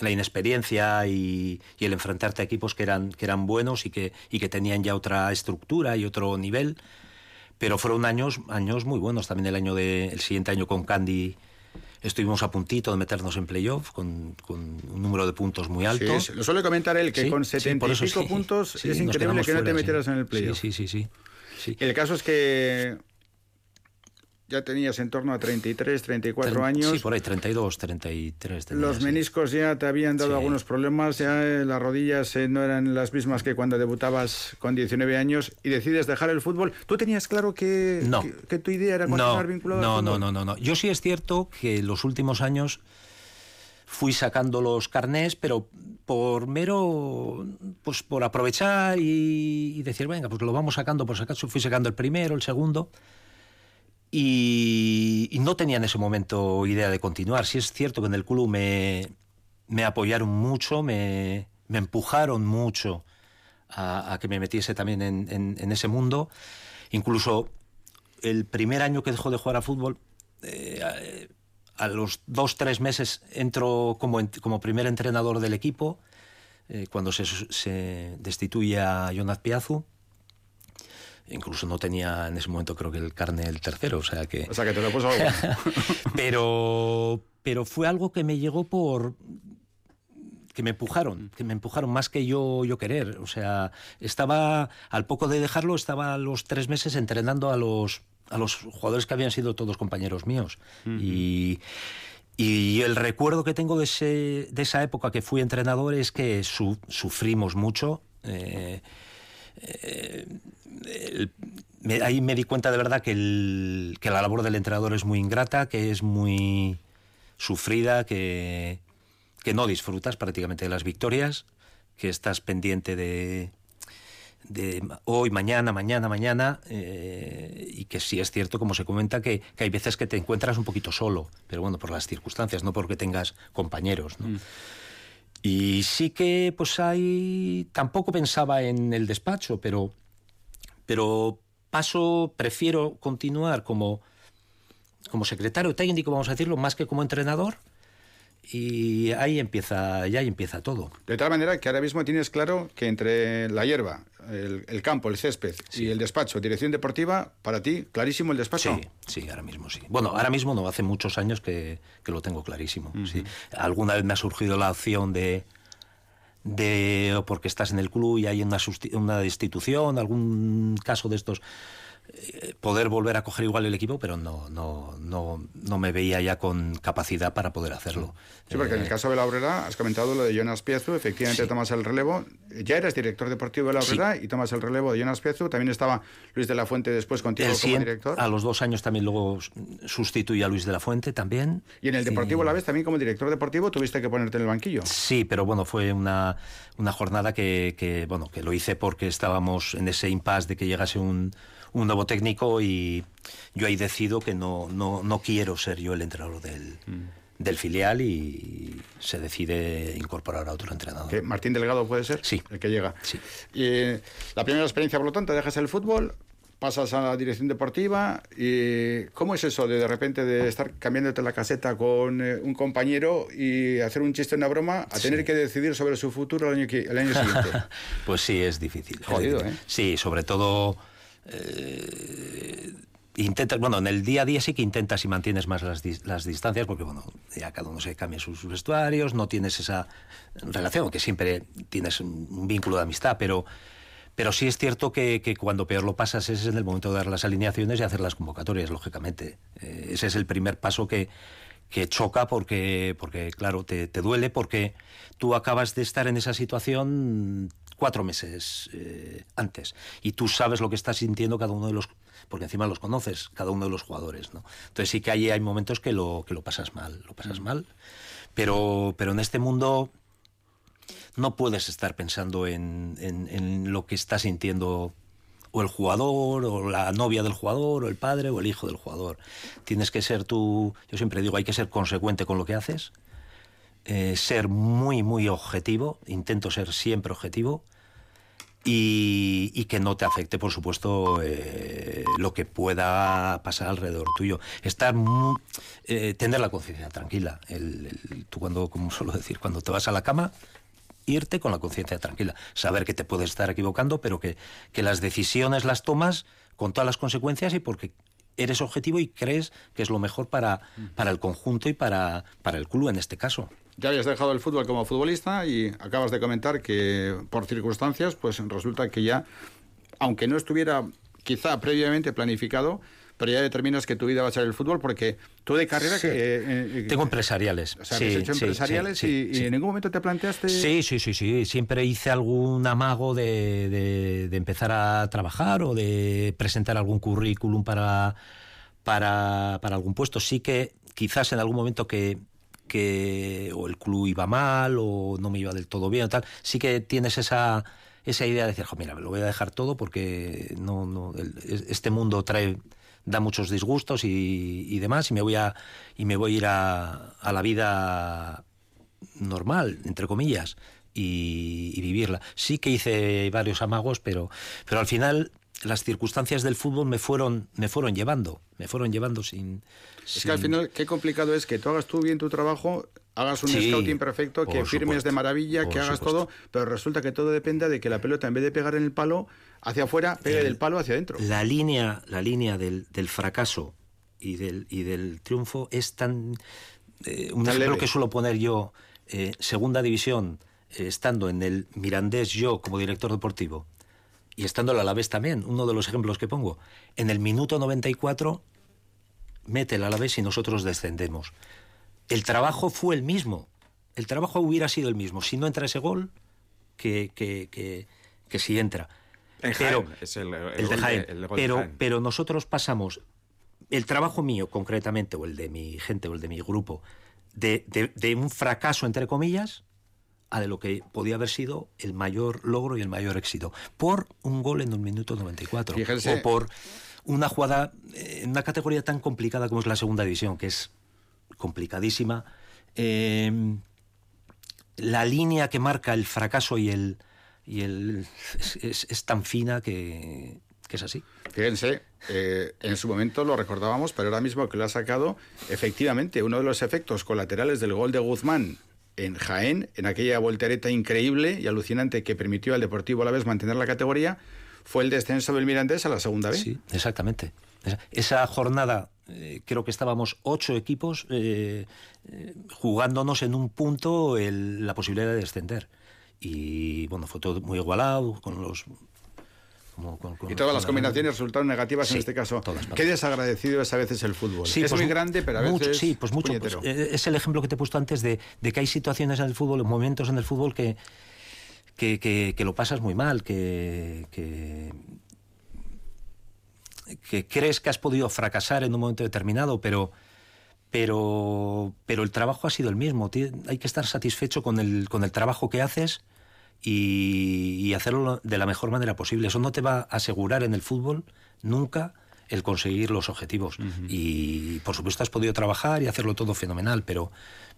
la inexperiencia y, y, el enfrentarte a equipos que eran, que eran buenos y que, y que tenían ya otra estructura y otro nivel. Pero fueron años, años muy buenos. También el, año de, el siguiente año con Candy estuvimos a puntito de meternos en playoff con, con un número de puntos muy alto. Sí, lo suele comentar él, que sí, con setenta sí, y pico sí, puntos es increíble que no te metieras en el playoff. Sí, sí, sí. sí. El caso es que ya tenías en torno a 33, 34 Tre años. Sí, por ahí, 32, 33. Tenía, Los meniscos ya te habían dado sí. algunos problemas, ya las rodillas eh, no eran las mismas que cuando debutabas con 19 años y decides dejar el fútbol. ¿Tú tenías claro que, no. que, que, tu idea era continuar no, vinculado no, al no, fútbol? no, no, no. Yo sí es cierto que los últimos años fui sacando los carnés, pero por mero, pues por aprovechar y, y decir, venga, pues lo vamos sacando, por si acaso fui sacando el primero, el segundo. Y, y, no tenía en ese momento idea de continuar. Sí es cierto que en el club me, me apoyaron mucho, me, me empujaron mucho a, a, que me metiese también en, en, en, ese mundo. Incluso el primer año que dejó de jugar a fútbol, eh, a, a, los dos, tres meses entro como, como primer entrenador del equipo, eh, cuando se, se destituye a Jonat Piazu incluso no tenía en ese momento creo que el carne el tercero, o sea que... O sea que te lo puso algo. pero, pero fue algo que me llegó por que me empujaron, que me empujaron más que yo, yo querer. O sea, estaba, al poco de dejarlo, estaba a los tres meses entrenando a los, a los jugadores que habían sido todos compañeros míos. Uh -huh. Y, y el recuerdo que tengo de, ese, de esa época que fui entrenador es que su, sufrimos mucho. Eh, eh, me, ahí me di cuenta de verdad que, la labor del entrenador es muy ingrata, que es muy sufrida, que, no disfrutas prácticamente de las victorias, que estás pendiente de, hoy, mañana, mañana, mañana, eh, y que sí es cierto, como se comenta, que, que, hay veces que te encuentras un poquito solo, pero bueno, por las circunstancias, no porque tengas compañeros. ¿no? Mm. Y sí que, pues hay. Tampoco pensaba en el despacho, pero. Pero paso, prefiero continuar como. Como secretario técnico, vamos a decirlo, más que como entrenador. Y ahí empieza, ya ahí empieza todo. De tal manera que ahora mismo tienes claro que entre la hierba, el, campo, el césped y el despacho, dirección deportiva, para ti, clarísimo el despacho. Sí, sí, ahora mismo sí. Bueno, ahora mismo no, hace muchos años que, lo tengo clarísimo. sí. Alguna vez me ha surgido la opción de de porque estás en el club y hay una, una destitución, algún caso de estos poder volver a coger igual el equipo, pero no, no, no, no me veía ya con capacidad para poder hacerlo. Sí, porque en el eh, caso de la Obrera has comentado lo de Jonas Piezu, efectivamente tomas el relevo, ya eres director deportivo de la Obrera y tomas el relevo de Jonas Piezu, también estaba Luis de la Fuente después contigo como director. A los dos años también luego sustituí a Luis de la Fuente también. Y en el Deportivo La Vez también como director deportivo tuviste que ponerte en el banquillo. Sí, pero bueno, fue una, una jornada que, que, bueno, que lo hice porque estábamos en ese impasse de que llegase un un nuevo técnico y yo ahí decido que no, no, no quiero ser yo el entrenador del, mm. del filial y se decide incorporar a otro entrenador. ¿Martín Delgado puede ser? Sí. El que llega. Sí. Y, la primera experiencia, por lo tanto, dejas el fútbol, pasas a la dirección deportiva y ¿cómo es eso de de repente de estar cambiándote la caseta con eh, un compañero y hacer un chiste, una broma, a tener que decidir sobre su futuro el año, el año siguiente? pues sí, es difícil. Jodido, ¿eh? Sí, sobre todo eh, bueno, en el día a día sí que intentas y mantienes más las, las distancias, porque bueno, ya cada uno se cambia sus, vestuarios, no tienes esa relación, que siempre tienes un, vínculo de amistad, pero, pero sí es cierto que, cuando peor lo pasas es en el momento de dar las alineaciones y hacer las convocatorias, lógicamente. Eh, ese es el primer paso que, que choca porque, porque claro, te, duele porque tú acabas de estar en esa situación cuatro meses eh, antes. Y tú sabes lo que está sintiendo cada uno de los porque encima los conoces, cada uno de los jugadores, ¿no? Entonces sí que hay, hay momentos que lo, que lo pasas mal, lo pasas mm. mal, pero, pero en este mundo no puedes estar pensando en, en, lo que está sintiendo o el jugador, o la novia del jugador, o el padre, o el hijo del jugador. Tienes que ser tú, yo siempre digo, hay que ser consecuente con lo que haces, eh, ser muy, muy objetivo, intento ser siempre objetivo, y, que no te afecte, por supuesto, eh, lo que pueda pasar alrededor tuyo. Estar eh, tener la conciencia tranquila. tú cuando, como suelo decir, cuando te vas a la cama, irte con la conciencia tranquila. Saber que te puedes estar equivocando, pero que, que las decisiones las tomas con todas las consecuencias y porque eres objetivo y crees que es lo mejor para, para el conjunto y para, para el club en este caso ya habías dejado el fútbol como futbolista y acabas de comentar que por circunstancias, pues resulta que ya, aunque no estuviera quizá previamente planificado, pero ya determinas que tu vida va a ser el fútbol porque tú de carrera que... Eh, eh, Tengo empresariales. O sea, sí, hecho empresariales y, en ningún momento te planteaste... Sí, sí, sí, sí. Siempre hice algún amago de, de, empezar a trabajar o de presentar algún currículum para, para, para algún puesto. Sí que quizás en algún momento que que o el club iba mal o no me iba del todo bien o tal, sí que tienes esa, esa idea de decir, mira, me lo voy a dejar todo porque no, este mundo trae da muchos disgustos y, demás y me voy a y me voy a ir a, a la vida normal entre comillas y, y, vivirla. Sí que hice varios amagos pero pero al final las circunstancias del fútbol me fueron, me fueron llevando, me fueron llevando sin... Es que al final, qué complicado es que tú hagas tú bien tu trabajo, hagas un scouting perfecto, que firmes de maravilla, que hagas todo, pero resulta que todo depende de que la pelota, en vez de pegar en el palo hacia afuera, pegue del palo hacia adentro. La línea, la línea del, del fracaso y del, y del triunfo es tan... Eh, un ejemplo que suelo poner yo, eh, segunda división, eh, estando en el Mirandés yo como director deportivo, y estando el Alavés también, uno de los ejemplos que pongo, en el minuto 94 mete el Alavés y nosotros descendemos. El trabajo fue el mismo, el trabajo hubiera sido el mismo, si no entra ese gol, que, que, que, si entra. pero, es el, de pero, pero nosotros pasamos, el trabajo mío concretamente, o el de mi gente, o el de mi grupo, de, de un fracaso, entre comillas, a de lo que podía haber sido el mayor logro y el mayor éxito, por un gol en un minuto 94, o por una jugada en una categoría tan complicada como es la segunda división, que es complicadísima. Em, la línea que marca el fracaso y el, y el es, tan fina que, que, es así. Fíjense, eh, en su momento lo recordábamos, pero ahora mismo que lo ha sacado, efectivamente, uno de los efectos colaterales del gol de Guzmán en Jaén, en aquella voltereta increíble y alucinante que permitió al Deportivo a la vez mantener la categoría, fue el descenso del Mirandés a la segunda vez. Sí, exactamente. Esa jornada eh, creo que estábamos ocho equipos eh, eh, jugándonos en un punto la posibilidad de descender. Y bueno, fue todo muy igualado, con los y todas las combinaciones resultaron negativas en este caso. Qué desagradecido es a veces el fútbol. es pues muy grande, pero a veces. sí, pues mucho. Pues, es el ejemplo que te he puesto antes de, que hay situaciones en el fútbol, momentos en el fútbol que, que, lo pasas muy mal, que, que, crees que has podido fracasar en un momento determinado, pero pero, pero el trabajo ha sido el mismo. Hay que estar satisfecho con el, con el trabajo que haces y, hacerlo de la mejor manera posible. Eso no te va a asegurar en el fútbol nunca el conseguir los objetivos. Y por supuesto has podido trabajar y hacerlo todo fenomenal, pero,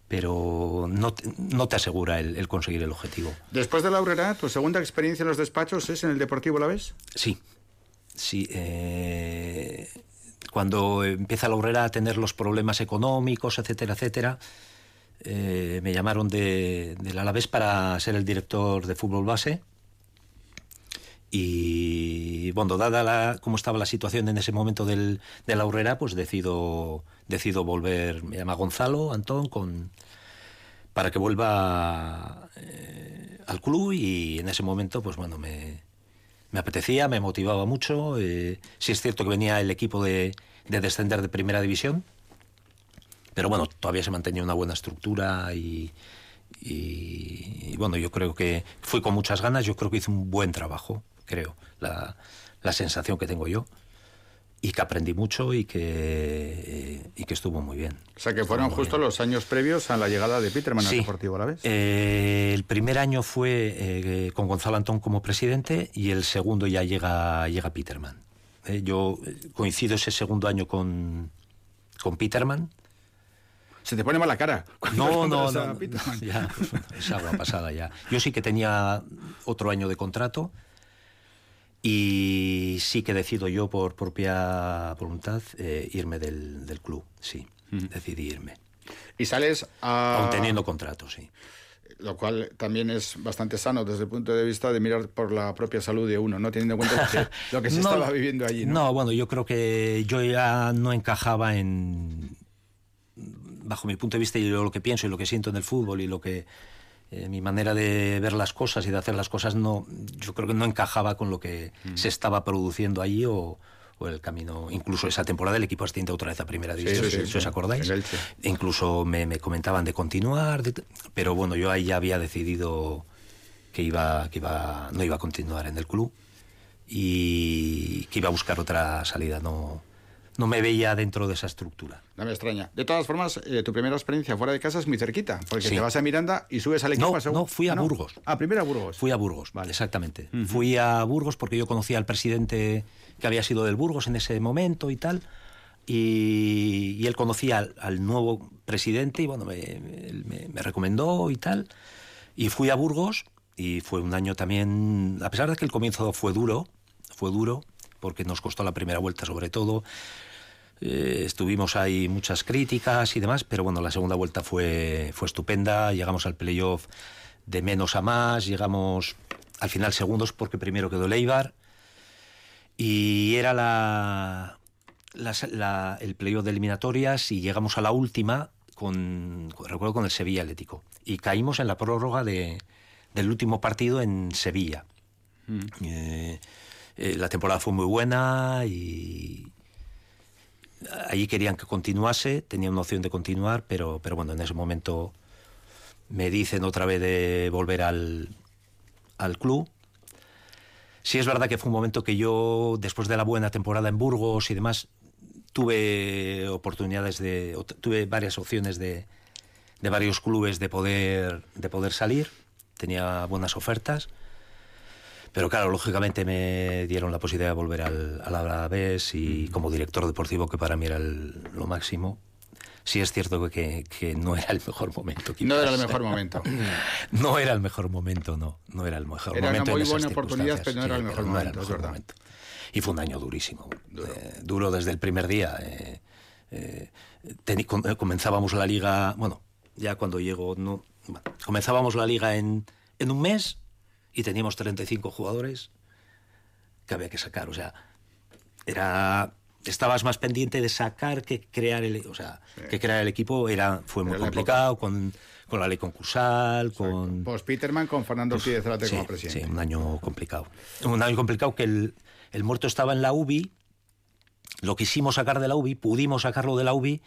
pero no, no te asegura el, conseguir el objetivo. Después de la Aurera, ¿tu segunda experiencia en los despachos es en el Deportivo La Vez? Sí, sí. Eh, cuando empieza la Aurera a tener los problemas económicos, etcétera, etcétera, eh, me llamaron de, del Alavés para ser el director de fútbol base. Y bueno, dada la, cómo estaba la situación en ese momento del, de la Aurrera, pues decido, decido volver, me llama Gonzalo, Antón, con, para que vuelva eh, al club y en ese momento, pues bueno, me, me apetecía, me motivaba mucho. Eh, sí es cierto que venía el equipo de, de descender de primera división, pero bueno, todavía se mantenía una buena estructura y, bueno, yo creo que fui con muchas ganas, yo creo que hice un buen trabajo, creo, la, sensación que tengo yo y que aprendí mucho y que, y que estuvo muy bien. O sea, que fueron justo los años previos a la llegada de Peterman al Deportivo a la vez. Eh, el primer año fue eh, con Gonzalo Antón como presidente y el segundo ya llega, llega Peterman. Eh, yo coincido ese segundo año con, con Peterman se te pone mala cara. No, no, no, ya, es agua pasada ya. Yo sí que tenía otro año de contrato y sí que decido yo por propia voluntad eh, irme del, club, sí, decidí irme. ¿Y sales a...? Aún teniendo contrato, sí. Lo cual también es bastante sano desde el punto de vista de mirar por la propia salud de uno, ¿no? Teniendo en cuenta lo que se estaba viviendo allí, ¿no? No, bueno, yo creo que yo ya no encajaba en bajo mi punto de vista y lo que pienso y lo que siento en el fútbol y lo que eh, mi manera de ver las cosas y de hacer las cosas no yo creo que no encajaba con lo que mm. se estaba produciendo allí o, el camino. Incluso esa temporada el equipo asciende otra vez a primera división si os acordáis incluso me, comentaban de continuar pero bueno yo ahí ya había decidido que iba que iba no iba a continuar en el club y que iba a buscar otra salida no no me veía dentro de esa estructura. No me extraña. De todas formas, eh, tu primera experiencia fuera de casa es muy cerquita, porque te vas a Miranda y subes al equipo. No, no fui a Burgos. Ah, primero a Burgos. Fui a Burgos, vale. exactamente. Fui a Burgos porque yo conocía al presidente que había sido del Burgos en ese momento y tal. Y, él conocía al, nuevo presidente y bueno, me, me recomendó y tal. Y fui a Burgos y fue un año también, a pesar de que el comienzo fue duro, fue duro, porque nos costó la primera vuelta sobre todo. Eh, estuvimos ahí muchas críticas y demás, pero bueno, la segunda vuelta fue, fue estupenda. Llegamos al playoff de menos a más, llegamos al final segundos porque primero quedó Leibar y era la, el playoff de eliminatorias y llegamos a la última con, recuerdo con el Sevilla Atlético y caímos en la prórroga de, del último partido en Sevilla. Mm. Eh, eh, la temporada fue muy buena y allí querían que continuase, tenía una opción de continuar, pero, pero bueno, en ese momento me dicen otra vez de volver al, al club. Sí es verdad que fue un momento que yo, después de la buena temporada en Burgos y demás, tuve oportunidades de, tuve varias opciones de, de varios clubes de poder, de poder salir, tenía buenas ofertas pero claro, lógicamente me dieron la posibilidad de volver al, al Alavés y como director deportivo, que para mí era lo máximo, sí es cierto que, que, no era el mejor momento. No era el mejor momento. no era el mejor momento, no. No era el mejor era momento. Era una muy buena oportunidad, pero no era el mejor, momento, es verdad. Y fue un año durísimo. Duro, eh, desde el primer día. Eh, eh, comenzábamos la liga, bueno, ya cuando llego, no, comenzábamos la liga en, en un mes y teníamos 35 jugadores que había que sacar. O sea, era estabas más pendiente de sacar que crear el, o sea, que crear el equipo era fue muy complicado con, con, la ley concursal, con pues Peterman con Fernando pues, Pérez como presidente. Sí, un año complicado. Un año complicado que el, el muerto estaba en la UBI, lo quisimos sacar de la UBI, pudimos sacarlo de la UBI,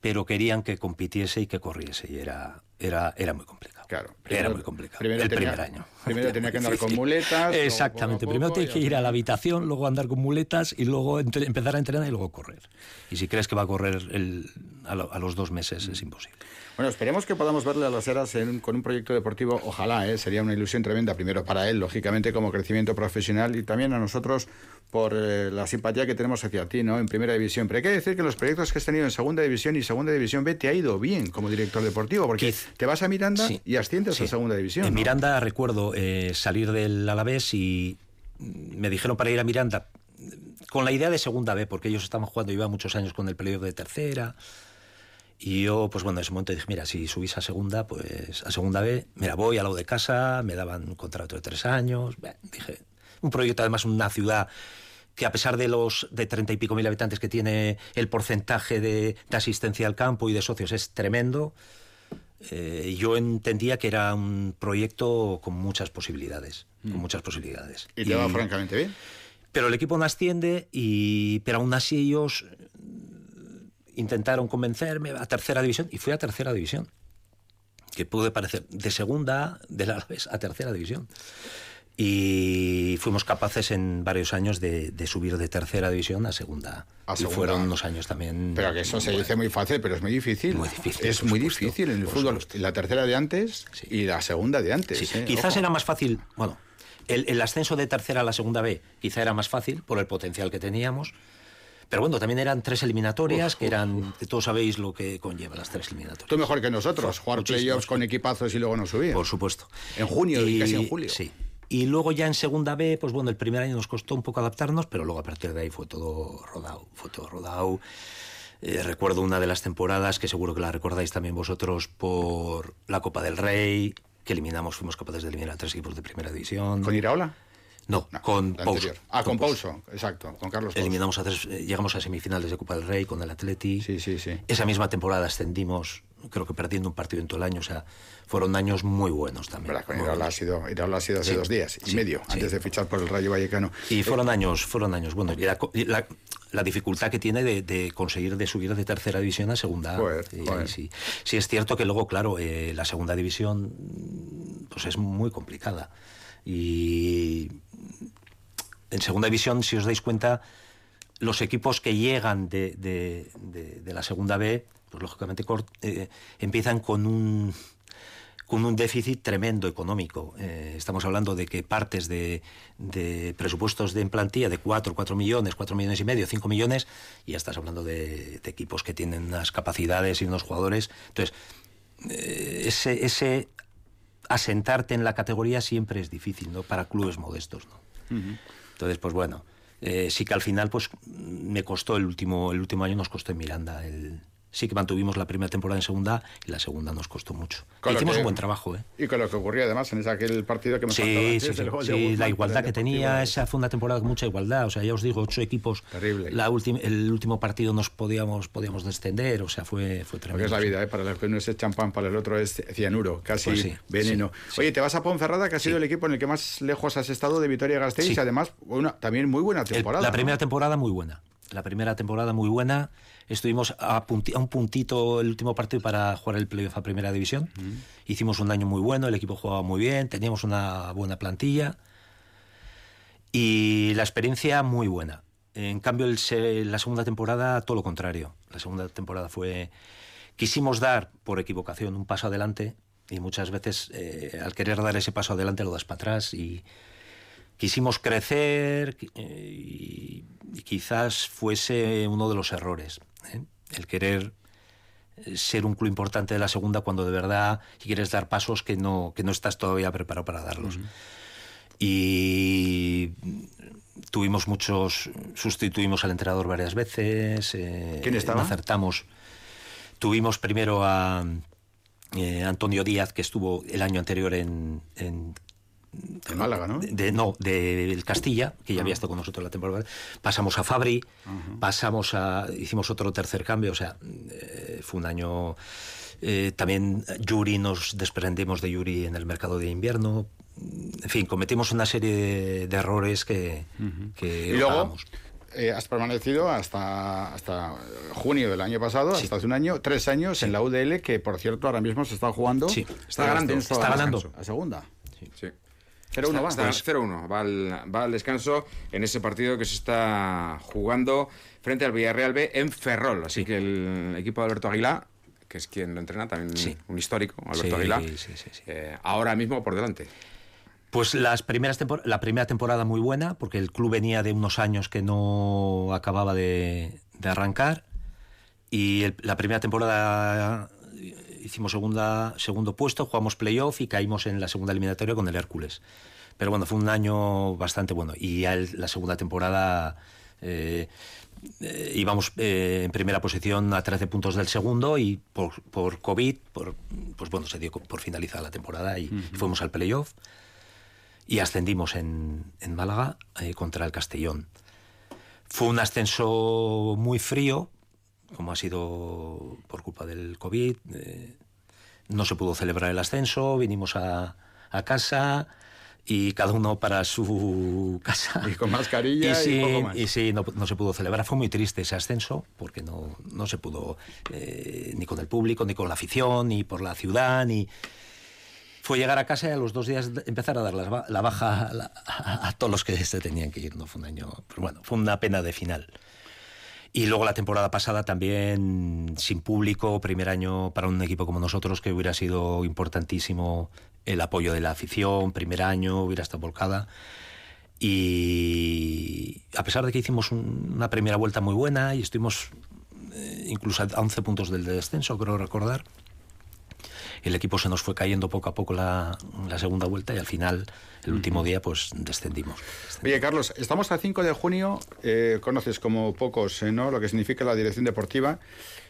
pero querían que compitiese y que corriese y era era era muy complicado. Claro. era muy complicado. el primer año. Primero tenía que andar con muletas. Exactamente. primero tienes que ir a la habitación, luego andar con muletas y luego empezar a entrenar y luego correr. Y si crees que va a correr el, a, los dos meses, es imposible. Bueno, esperemos que podamos verle a las eras con un proyecto deportivo. Ojalá, ¿eh? sería una ilusión tremenda, primero para él, lógicamente, como crecimiento profesional y también a nosotros por eh, la simpatía que tenemos hacia ti, ¿no? En primera división. Pero hay que decir que los proyectos que has tenido en segunda división y segunda división B te ha ido bien como director deportivo, porque te vas a Miranda y asciendes a segunda división. En Miranda recuerdo eh, salir del Alavés y me dijeron para ir a Miranda con la idea de segunda B, porque ellos estaban jugando, iba muchos años con el periodo de tercera. Y yo, pues bueno, en ese momento dije, mira, si subís a segunda, pues a segunda B, mira, voy a lo de casa, me daban un contrato de tres años. dije, un proyecto, además, una ciudad que a pesar de los de treinta y pico mil habitantes que tiene, el porcentaje de, asistencia al campo y de socios es tremendo. Eh, yo entendía que era un proyecto con muchas posibilidades, con mm. muchas posibilidades. ¿Y te va francamente bien? Pero el equipo no asciende, y, pero aún así ellos intentaron convencerme a tercera división y fui a tercera división. Que pude parecer de segunda de la vez a tercera división y fuimos capaces en varios años de, subir de tercera división a segunda. a segunda. Y fueron unos años también. Pero que eso se dice muy fácil, pero es muy difícil. Muy difícil es muy difícil en el fútbol. La tercera de antes y la segunda de antes. ¿eh? Quizás era más fácil. Bueno, el, el, ascenso de tercera a la segunda B quizá era más fácil por el potencial que teníamos. Pero bueno, también eran tres eliminatorias, que eran, todos sabéis lo que conlleva las tres eliminatorias. Tú mejor que nosotros, jugar playoffs con equipazos y luego no subir. Por supuesto. En junio y casi en julio. Sí. Y luego ya en segunda B, pues bueno, el primer año nos costó un poco adaptarnos, pero luego a partir de ahí fue todo rodado, fue todo rodado. Eh, recuerdo una de las temporadas, que seguro que la recordáis también vosotros, por la Copa del Rey, que eliminamos, fuimos capaces de eliminar a tres equipos de primera división. ¿Con Iraola? No, con Pouso. Ah, con, Pouso, exacto, con Carlos Eliminamos a tres, eh, llegamos a semifinales de Copa del Rey con el Atleti. Sí, sí, sí. Esa misma temporada ascendimos, creo que perdiendo un partido en todo el año, o sea, fueron años muy buenos también. Iraola ha sido, ha sido hace dos días y medio, antes de fichar por el Rayo Vallecano. Y fueron años, fueron años, bueno, la, la, dificultad que tiene de, conseguir de subir de tercera división a segunda. Sí, sí, es cierto que luego, claro, eh, la segunda división pues es muy complicada. Y en segunda división, si os dais cuenta, los equipos que llegan de, la segunda B, pues lógicamente eh, empiezan con un con un déficit tremendo económico. Eh, estamos hablando de que partes de, presupuestos de plantilla de 4, 4 millones, 4 millones y medio, 5 millones, y ya estás hablando de, equipos que tienen unas capacidades y unos jugadores. Entonces, eh, ese, ese asentarte en la categoría siempre es difícil, ¿no? Para clubes modestos, ¿no? Entonces, pues bueno, eh, sí que al final pues me costó el último, el último año nos costó en Miranda el, sí que mantuvimos la primera temporada en segunda y la segunda nos costó mucho. Hicimos un buen trabajo. ¿eh? Y con lo que ocurrió además en ese, aquel partido que hemos Sí, sí, sí, la igualdad que tenía, esa fue una temporada con mucha igualdad. O sea, ya os digo, ocho equipos. Terrible. La el último partido nos podíamos, podíamos descender, o sea, fue, fue tremendo. Porque es la vida, ¿eh? para el que uno es champán, para el otro es cianuro, casi pues veneno. Oye, te vas a Ponferrada, que ha sido el equipo en el que más lejos has estado de Vitoria-Gasteiz, y además una, también muy buena temporada. la primera temporada muy buena. La primera temporada muy buena. Estuvimos a, un puntito el último partido para jugar el playoff a primera división. Hicimos un año muy bueno, el equipo jugaba muy bien, teníamos una buena plantilla y la experiencia muy buena. En cambio, el, la segunda temporada, todo lo contrario. La segunda temporada fue... Quisimos dar, por equivocación, un paso adelante y muchas veces eh, al querer dar ese paso adelante lo das para atrás y quisimos crecer eh, y, quizás fuese uno de los errores. ¿Eh? El querer eh, ser un club importante de la segunda cuando de verdad quieres dar pasos que no, que no estás todavía preparado para darlos. Y tuvimos muchos, sustituimos al entrenador varias veces. ¿Quién estaba? acertamos. Tuvimos primero a, eh, Antonio Díaz, que estuvo el año anterior en, en en Málaga, ¿no? De, no, del Castilla, que ya había estado con nosotros la temporada. Pasamos a Fabri, pasamos a. Hicimos otro tercer cambio, o sea, eh, fue un año. Eh, también Yuri, nos desprendimos de Yuri en el mercado de invierno. En fin, cometimos una serie de, errores que, que y luego, eh, has permanecido hasta, hasta junio del año pasado, hasta hace un año, tres años en la UDL, que por cierto ahora mismo se está jugando. Sí, está ganando. Está ganando. A segunda. Sí. 0-1 va. 0-1. Va al, va al descanso en ese partido que se está jugando frente al Villarreal B en Ferrol. Así que el equipo de Alberto Aguilar, que es quien lo entrena, también un histórico, Alberto Aguilar, eh, ahora mismo por delante. Pues las primeras la primera temporada muy buena, porque el club venía de unos años que no acababa de, arrancar. Y la primera temporada hicimos segunda, segundo puesto, jugamos playoff y caímos en la segunda eliminatoria con el Hércules. Pero bueno, fue un año bastante bueno. Y ya la segunda temporada eh, eh, íbamos eh, en primera posición a 13 puntos del segundo y por, por COVID, por, pues bueno, se dio por finalizada la temporada y fuimos al playoff y ascendimos en, en Málaga contra el Castellón. Fue un ascenso muy frío, como ha sido por culpa del COVID. Eh, no se pudo celebrar el ascenso, vinimos a, a, casa y cada uno para su casa. Y con mascarilla y, sí, poco más. Y sí, no, no, se pudo celebrar. Fue muy triste ese ascenso porque no, no se pudo eh, ni con el público, ni con la afición, ni por la ciudad, ni fue llegar a casa y a los dos días empezar a dar la, baja a, todos los que se tenían que ir. No fue un año, pero bueno, fue una pena de final. Y luego la temporada pasada también sin público, primer año para un equipo como nosotros que hubiera sido importantísimo el apoyo de la afición, primer año hubiera estado volcada. Y a pesar de que hicimos una primera vuelta muy buena y estuvimos eh, incluso a 11 puntos del descenso, creo recordar, el equipo se nos fue cayendo poco a poco la, segunda vuelta y al final, el último día, pues descendimos. Oye, Carlos, estamos a 5 de junio, eh, conoces como pocos eh, ¿no? lo que significa la dirección deportiva.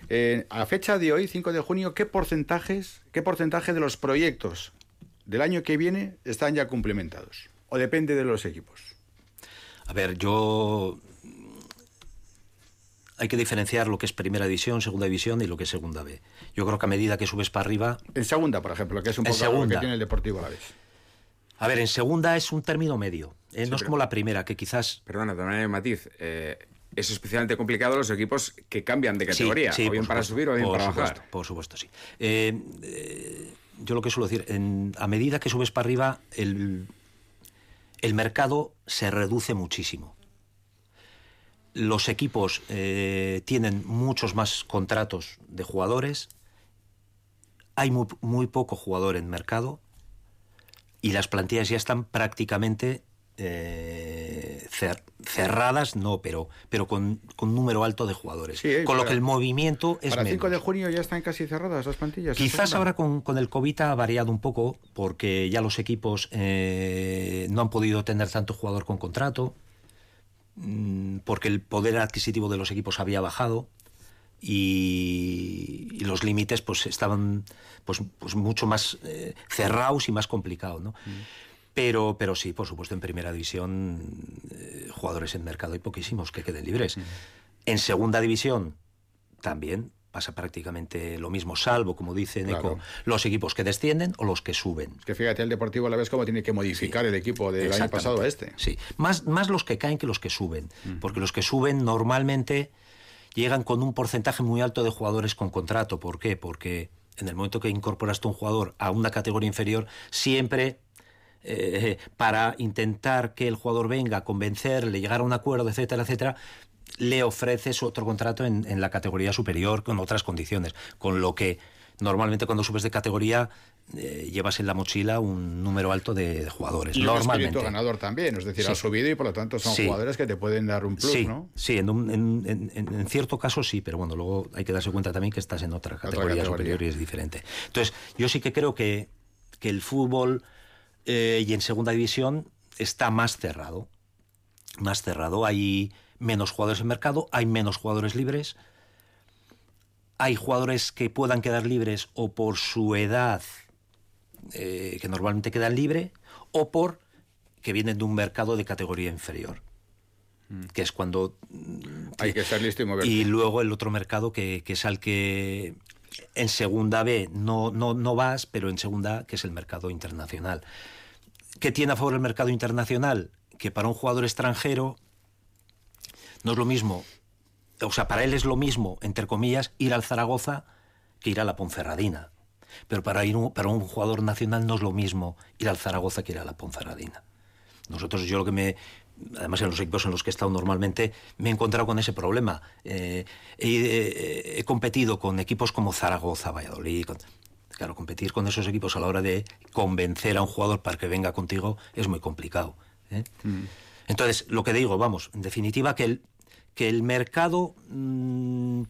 Eh, a fecha de hoy, 5 de junio, ¿qué porcentajes, qué porcentaje de los proyectos del año que viene están ya complementados? ¿O depende de los equipos? A ver, yo hay que diferenciar lo que es primera división, segunda división y lo que es segunda B. Yo creo que a medida que subes para arriba... En segunda, por ejemplo, que es un poco lo que tiene el Deportivo a la vez. A ver, en segunda es un término medio. ¿eh? no es como la primera, que quizás... Perdona, de manera matiz. Eh, es especialmente complicado los equipos que cambian de categoría, o bien para subir o bien para bajar. Por supuesto, sí. Eh, yo lo que suelo decir, a medida que subes para arriba, el, el mercado se reduce muchísimo los equipos eh, tienen muchos más contratos de jugadores, hay muy, poco jugador en mercado y las plantillas ya están prácticamente eh, cerradas, no, pero, pero con, con, número alto de jugadores. con lo que el movimiento es. Para el 5 de junio ya están casi cerradas las plantillas. Quizás ahora con, con, el COVID ha variado un poco porque ya los equipos eh, no han podido tener tanto jugador con contrato. Mm, porque el poder adquisitivo de los equipos había bajado y, los límites pues estaban pues, pues mucho más eh, cerrados y más complicados, ¿no? Mm. Pero, pero sí, por supuesto, en primera división eh, jugadores en mercado hay poquísimos que queden libres. Mm. En segunda división también pasa prácticamente lo mismo, salvo, como dice Neco, los equipos que descienden o los que suben. Es que fíjate el Deportivo a la vez cómo tiene que modificar el equipo del año pasado a este. Sí, más, más los que caen que los que suben, porque los que suben normalmente llegan con un porcentaje muy alto de jugadores con contrato. ¿Por qué? Porque en el momento que incorporas tú un jugador a una categoría inferior, siempre eh, para intentar que el jugador venga, convencerle, llegar a un acuerdo, etcétera, etcétera, le ofreces otro contrato en, la categoría superior con otras condiciones, con lo que normalmente cuando subes de categoría eh, llevas en la mochila un número alto de, jugadores. Y normalmente. un ganador también, es decir, ha subido y por lo tanto son jugadores que te pueden dar un plus, sí. ¿no? Sí, en, en, cierto caso sí, pero bueno, luego hay que darse cuenta también que estás en otra categoría, superior y es diferente. Entonces, yo sí que creo que, que el fútbol eh, y en segunda división está más cerrado. Más cerrado. Hay menos jugadores en mercado, hay menos jugadores libres. hay jugadores que puedan quedar libres o por su edad, eh, que normalmente quedan libre, o por que vienen de un mercado de categoría inferior. Mm. Que es cuando. Hay que estar listo y moverse. Y luego el otro mercado que, que es al que en segunda B no, no, no vas, pero en segunda, que es el mercado internacional. ¿Qué tiene a favor el mercado internacional? Que para un jugador extranjero no es lo mismo, o sea, para él es lo mismo, entre comillas, ir al Zaragoza que ir a la Ponferradina. Pero para, ir para un jugador nacional no es lo mismo ir al Zaragoza que ir a la Ponferradina. Nosotros, yo lo que me, además en los equipos en los que he estado normalmente, me he encontrado con ese problema. Eh, he, competido con equipos como Zaragoza, Valladolid. claro, competir con esos equipos a la hora de convencer a un jugador para que venga contigo es muy complicado. ¿eh? Mm. Entonces, lo que digo, vamos, en definitiva, que el, que el mercado mm,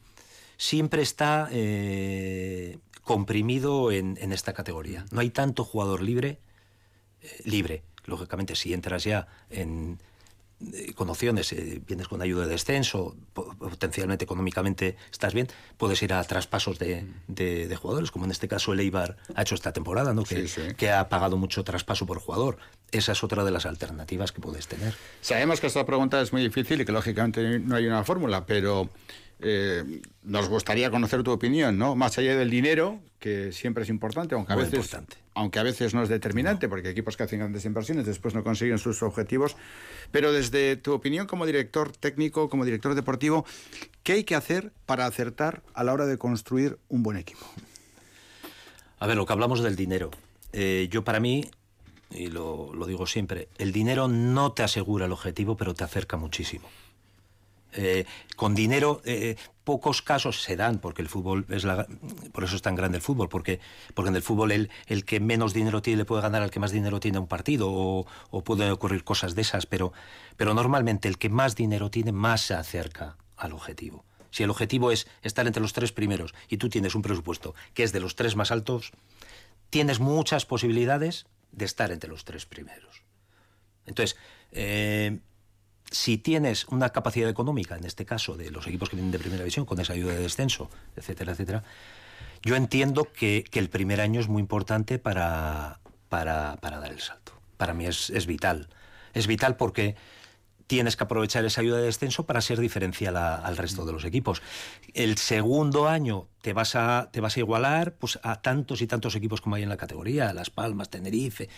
siempre está eh, comprimido en, esta categoría. No hay tanto jugador libre, libre. Lógicamente, si entras ya en eh, con opciones, eh, vienes con ayuda de descenso, potencialmente económicamente estás bien, puedes ir a traspasos de, de, jugadores, como en este caso el Eibar ha hecho esta temporada, ¿no? Que, que, ha pagado mucho traspaso por jugador. Esa es otra de las alternativas que puedes tener. Sabemos que esta pregunta es muy difícil y que lógicamente no hay una fórmula, pero eh, nos gustaría conocer tu opinión, ¿no? Más allá del dinero, que siempre es importante, aunque a veces, aunque a veces no es determinante, porque equipos que hacen grandes inversiones después no consiguen sus objetivos. Pero desde tu opinión como director técnico, como director deportivo, ¿qué hay que hacer para acertar a la hora de construir un buen equipo? A ver, lo que hablamos del dinero. Eh, yo para mí, y lo digo siempre, el dinero no te asegura el objetivo, pero te acerca muchísimo. Eh, con dinero eh, pocos casos se dan porque el fútbol es la, por eso es tan grande el fútbol porque porque en el fútbol el, el que menos dinero tiene le puede ganar al que más dinero tiene un partido o, pueden ocurrir cosas de esas pero pero normalmente el que más dinero tiene más se acerca al objetivo. Si el objetivo es estar entre los tres primeros y tú tienes un presupuesto que es de los tres más altos tienes muchas posibilidades de estar entre los tres primeros. Entonces eh, si tienes una capacidad económica, en este caso de los equipos que vienen de primera división, con esa ayuda de descenso, etcétera, etcétera, yo entiendo que, el primer año es muy importante para, para, dar el salto. Para mí es, vital. Es vital porque tienes que aprovechar esa ayuda de descenso para ser diferencial al resto de los equipos. El segundo año te vas a, te vas a igualar pues, a tantos y tantos equipos como hay en la categoría, Las Palmas, Tenerife.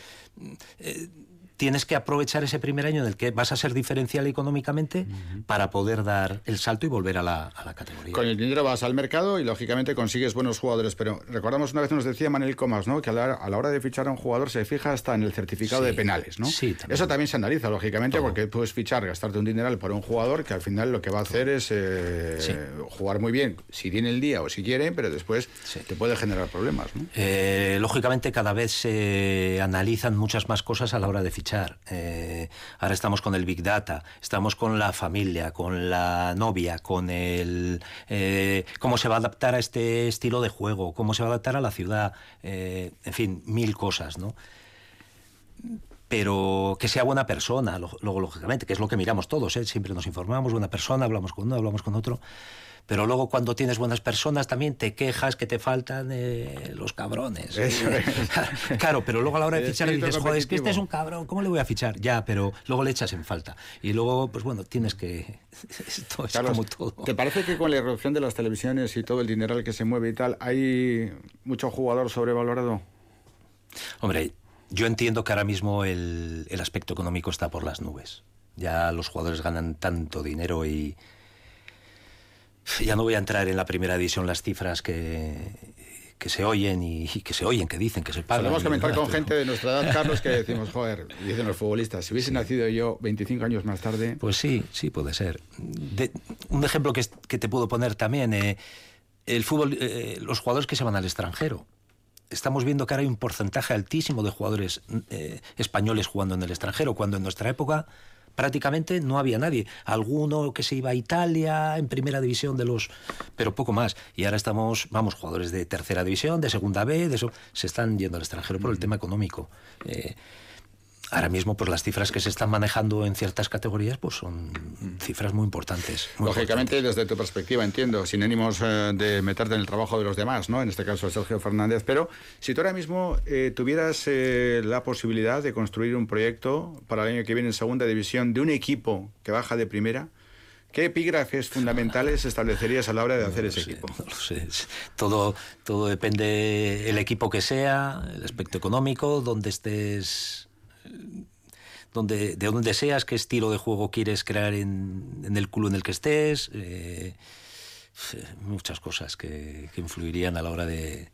Eh, tienes que aprovechar ese primer año en el que vas a ser diferencial económicamente para poder dar el salto y volver a la, categoría. Con el dinero vas al mercado y lógicamente consigues buenos jugadores, pero recordamos una vez nos decía Manuel Comas, ¿no? que a la, hora de fichar a un jugador se fija hasta en el certificado de penales. ¿no? Sí, Eso también se analiza, lógicamente, porque puedes fichar, gastarte un dineral por un jugador que al final lo que va a hacer es eh, jugar muy bien, si tiene el día o si quiere, pero después te puede generar problemas. Eh, lógicamente cada vez se analizan muchas más cosas a la hora de fichar eh, ahora estamos con el Big Data, estamos con la familia, con la novia, con el eh, cómo se va a adaptar a este estilo de juego, cómo se va a adaptar a la ciudad, en fin, mil cosas, ¿no? pero que sea buena persona, luego lógicamente, que es lo que miramos todos, siempre nos informamos, buena persona, hablamos con uno, hablamos con otro, pero luego cuando tienes buenas personas también te quejas que te faltan eh, los cabrones. claro, pero luego a la hora de fichar dices, joder, es que este es un cabrón, ¿cómo le voy a fichar? Ya, pero luego le echas en falta. Y luego, pues bueno, tienes que... Esto es como todo. ¿Te parece que con la irrupción de las televisiones y todo el dinero al que se mueve y tal, hay mucho jugador sobrevalorado? Hombre, yo entiendo que ahora mismo el, el aspecto económico está por las nubes. Ya los jugadores ganan tanto dinero y ya no voy a entrar en la primera división las cifras que, que se oyen y, que se oyen, que dicen, que se pagan. Podemos comentar con gente de nuestra edad, Carlos, que decimos, joder, dicen los futbolistas, si hubiese nacido yo 25 años más tarde... Pues sí, sí puede ser. un ejemplo que, que, te puedo poner también, eh, el fútbol, eh, los jugadores que se van al extranjero. Estamos viendo que ahora hay un porcentaje altísimo de jugadores eh, españoles jugando en el extranjero, cuando en nuestra época prácticamente no había nadie. Alguno que se iba a Italia en primera división de los, pero poco más. Y ahora estamos, vamos, jugadores de tercera división, de segunda B, de eso, se están yendo al extranjero por el tema económico. Eh, ahora mismo pues las cifras que se están manejando en ciertas categorías pues son cifras muy importantes. Lógicamente desde tu perspectiva entiendo, sin ánimos eh, de meterte en el trabajo de los demás, ¿no? En este caso Sergio Fernández, pero si tú ahora mismo eh, tuvieras eh, la posibilidad de construir un proyecto para el año que viene en segunda división de un equipo que baja de primera, ¿Qué epígrafes fundamentales establecerías a la hora de hacer ese equipo? No lo sé. Todo, todo depende el equipo que sea, el aspecto económico, donde estés donde, de dónde seas, qué estilo de juego quieres crear en, el club en el que estés, eh, muchas cosas que, influirían a la hora de,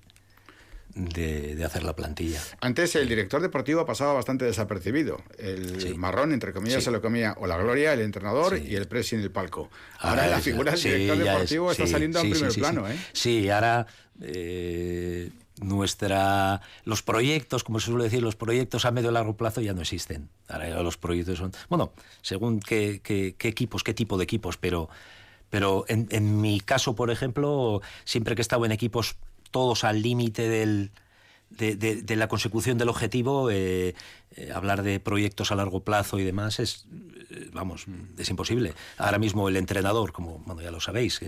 de, hacer la plantilla. Antes el director deportivo pasaba bastante desapercibido. El marrón, entre comillas, se lo comía o la gloria, el entrenador y el presi en el palco. Ahora, la figura del director deportivo está saliendo a primer plano. ¿eh? Sí, ahora... Eh, nuestra los proyectos, como se suele decir, los proyectos a medio y largo plazo ya no existen. Ahora los proyectos son, bueno, según qué, qué, equipos, qué tipo de equipos, pero, pero en, en, mi caso, por ejemplo, siempre que he estado en equipos todos al límite del, de, la consecución del objetivo, eh, eh, hablar de proyectos a largo plazo y demás es, eh, vamos, es imposible. Ahora mismo el entrenador, como bueno, ya lo sabéis,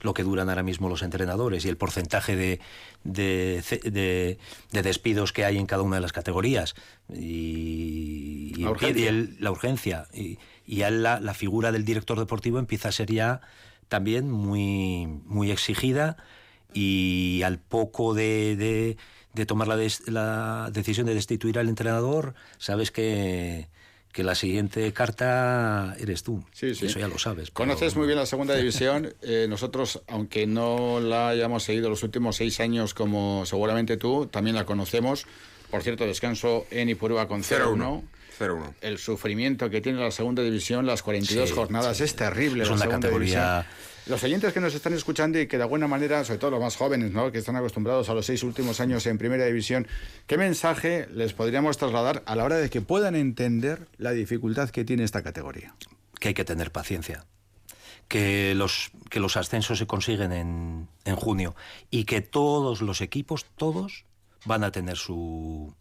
lo que duran ahora mismo los entrenadores y el porcentaje de, de, despidos que hay en cada una de las categorías y, la urgencia y, ya la, la, figura del director deportivo empieza a ser ya también muy, muy exigida y al poco de de tomar la, la decisión de destituir al entrenador, sabes que, que la siguiente carta eres tú. Sí, sí. Eso ya lo sabes. Conoces muy bien la segunda división. Eh, nosotros, aunque no la hayamos seguido los últimos seis años como seguramente tú, también la conocemos. Por cierto, descanso en Ipurúa con 0-1. El sufrimiento que tiene la segunda división, las 42 jornadas, es terrible. Es una categoría... Los oyentes que nos están escuchando y que de alguna manera, sobre todo los más jóvenes, ¿no? que están acostumbrados a los seis últimos años en primera división, ¿qué mensaje les podríamos trasladar a la hora de que puedan entender la dificultad que tiene esta categoría? Que hay que tener paciencia. Que los, que los ascensos se consiguen en, en junio y que todos los equipos, todos, van a tener su,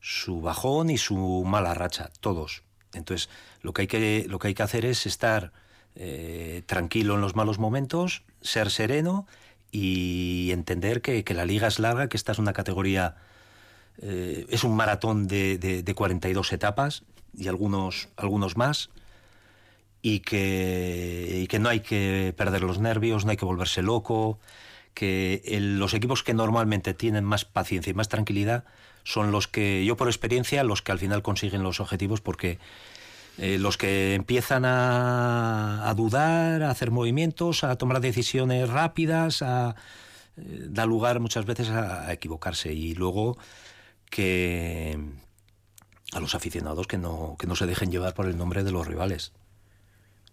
su bajón y su mala racha, todos. Entonces, lo que hay que, lo que, hay que hacer es estar eh, tranquilo en los malos momentos, ser sereno y entender que, la liga es larga, que esta es una categoría, eh, es un maratón de, de, 42 etapas y algunos, algunos más. Y que, y que no hay que perder los nervios, no hay que volverse loco, que los equipos que normalmente tienen más paciencia y más tranquilidad son los que, yo por experiencia, los que al final consiguen los objetivos porque eh, los que empiezan a, dudar, a hacer movimientos, a tomar decisiones rápidas, a, eh, da lugar muchas veces a, equivocarse y luego que a los aficionados que no, que no se dejen llevar por el nombre de los rivales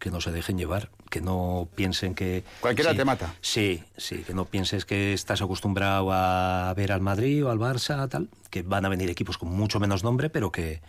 que no se dejen llevar, que no piensen que... Cualquiera te mata. Sí, sí, que no pienses que estás acostumbrado a ver al Madrid o al Barça, tal, que van a venir equipos con mucho menos nombre, pero que,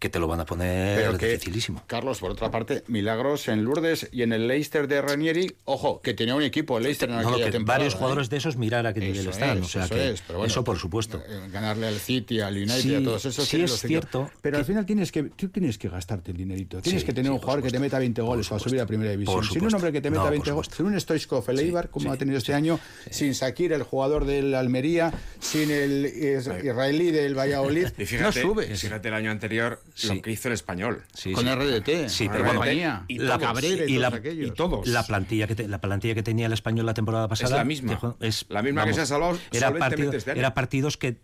que te lo van a poner dificilísimo. Carlos, por otra parte, milagros en Lourdes y en el Leicester de Ranieri, ojo, que tenía un equipo, el Leicester en aquella temporada. Varios jugadores ¿eh? de esos mirar a qué nivel están, o sea eso que eso por supuesto. Eh, ganarle al City, al United, a todos esos. Sí, es cierto. Pero al final tienes que tú tienes que gastarte el dinerito. Tienes que tener un jugador que te meta 20 goles para subir a Primera División. Sin un hombre que te meta 20 goles, sin un Stoichkov, el Eibar, como ha tenido este año, sin Sakir, el jugador del Almería, sin el israelí del Valladolid, no subes. Fíjate el año anterior lo que hizo el español. con RDT. Sí, pero bueno, y la Cabrera y, la, todos. La plantilla, que la plantilla que tenía el español la temporada pasada. Es la misma. Es, la misma que se ha salvado era, partido, este era partidos que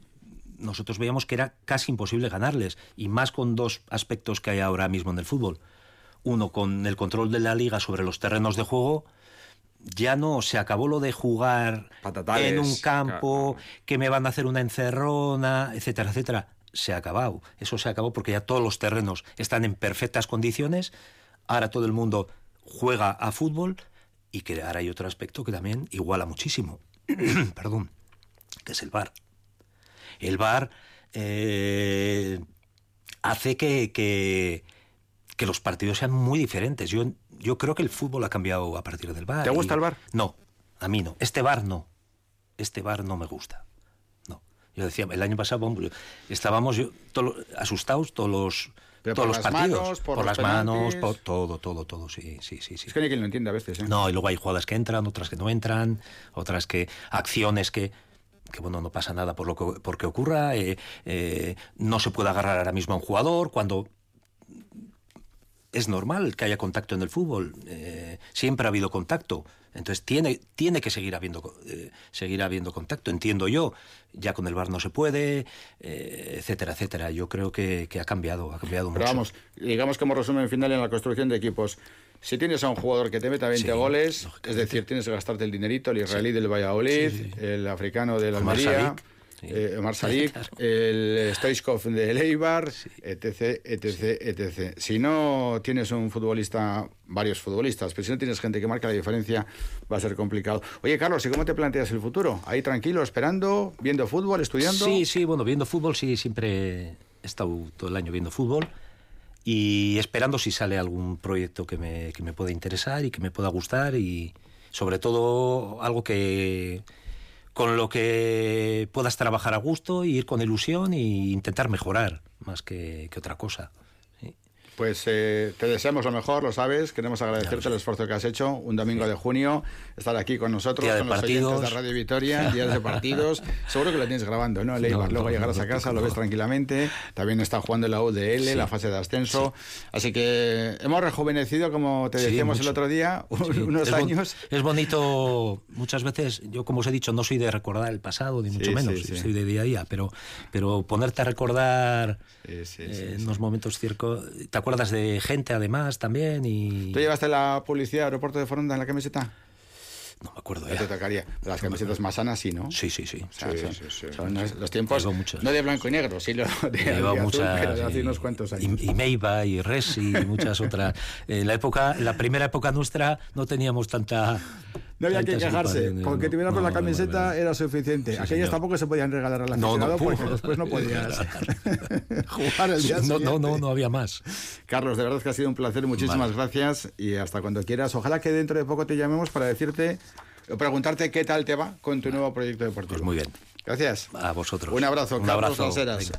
nosotros veíamos que era casi imposible ganarles. Y más con dos aspectos que hay ahora mismo en el fútbol. Uno, con el control de la liga sobre los terrenos de juego ya no se acabó lo de jugar en un campo que me van a hacer una encerrona, etcétera, etcétera se ha acabado. Eso se acabó porque ya todos los terrenos están en perfectas condiciones. Ahora todo el mundo juega a fútbol y que ahora hay otro aspecto que también iguala muchísimo. Perdón, que es el bar. El bar eh, hace que, que, que, los partidos sean muy diferentes. Yo, yo creo que el fútbol ha cambiado a partir del bar. ¿Te gusta el bar? No, a mí no. Este bar no. Este bar no me gusta. Yo decía, el año pasado estábamos asustados todos los todos los partidos. por, las manos, por todo, todo, todo, sí, sí, sí. Es que hay quien lo entiende a veces. ¿eh? No, y luego hay jugadas que entran, otras que no entran, otras que acciones que que bueno, no pasa nada por lo que porque ocurra, eh, eh, no se puede agarrar ahora mismo a un jugador cuando es normal que haya contacto en el fútbol, siempre ha habido contacto. Entonces tiene, tiene que seguir habiendo, eh, seguir habiendo contacto, entiendo yo. Ya con el bar no se puede, eh, etcétera, etcétera. Yo creo que, ha cambiado, ha cambiado Pero vamos, digamos como resumen final en la construcción de equipos. Si tienes a un jugador que te meta 20 goles, es decir, tienes que gastarte el dinerito, el israelí del Valladolid, el africano del Almería eh, Omar el Stoichkov de Leibar, etc, etc, etc. Si no tienes un futbolista, varios futbolistas, pero si no tienes gente que marca la diferencia, va a ser complicado. Oye, Carlos, ¿y cómo te planteas el futuro? ¿Ahí tranquilo, esperando, viendo fútbol, estudiando? Sí, sí, bueno, viendo fútbol, sí, siempre he estado todo el año viendo fútbol y esperando si sale algún proyecto que me, que me pueda interesar y que me pueda gustar y sobre todo algo que con lo que puedas trabajar a gusto ir con ilusión e intentar mejorar más que, que otra cosa. Pues eh, te deseamos lo mejor, lo sabes. Queremos agradecerte el esfuerzo que has hecho. Un domingo de junio, estar aquí con nosotros, con los oyentes de Radio Vitoria, días de partidos. Seguro que lo tienes grabando, ¿no? Luego llegarás a casa, lo ves tranquilamente. También está jugando la UDL, la fase de ascenso. Así que hemos rejuvenecido, como te decíamos el otro día, unos años. es bonito, muchas veces, yo como os he dicho, no soy de recordar el pasado, ni mucho menos, soy de día a día, pero, pero ponerte a recordar eh, en los momentos circo acuerdas de gente además también y... ¿Tú llevaste la publicidad aeropuerto de Foronda en la camiseta? No me acuerdo ya. te tocaría. Las camisetas más sanas sí, ¿no? Sí, sí, sí. los tiempos no de blanco y negro, sí lo de, muchas, pero de hace unos cuantos años. Y, y Meiba y Resi y muchas otras. En la época, la primera época nuestra no teníamos tanta no había que quejarse. Con que la camiseta era suficiente. Aquellas tampoco se podían regalar al aficionado porque después no podías jugar el día no, no, no, no había más. Carlos, de verdad que ha sido un placer. Muchísimas gracias y hasta cuando quieras. Ojalá que dentro de poco te llamemos para decirte, preguntarte qué tal te va con tu nuevo proyecto deportivo. Pues muy bien. Gracias. A vosotros. Un abrazo, Un Carlos abrazo.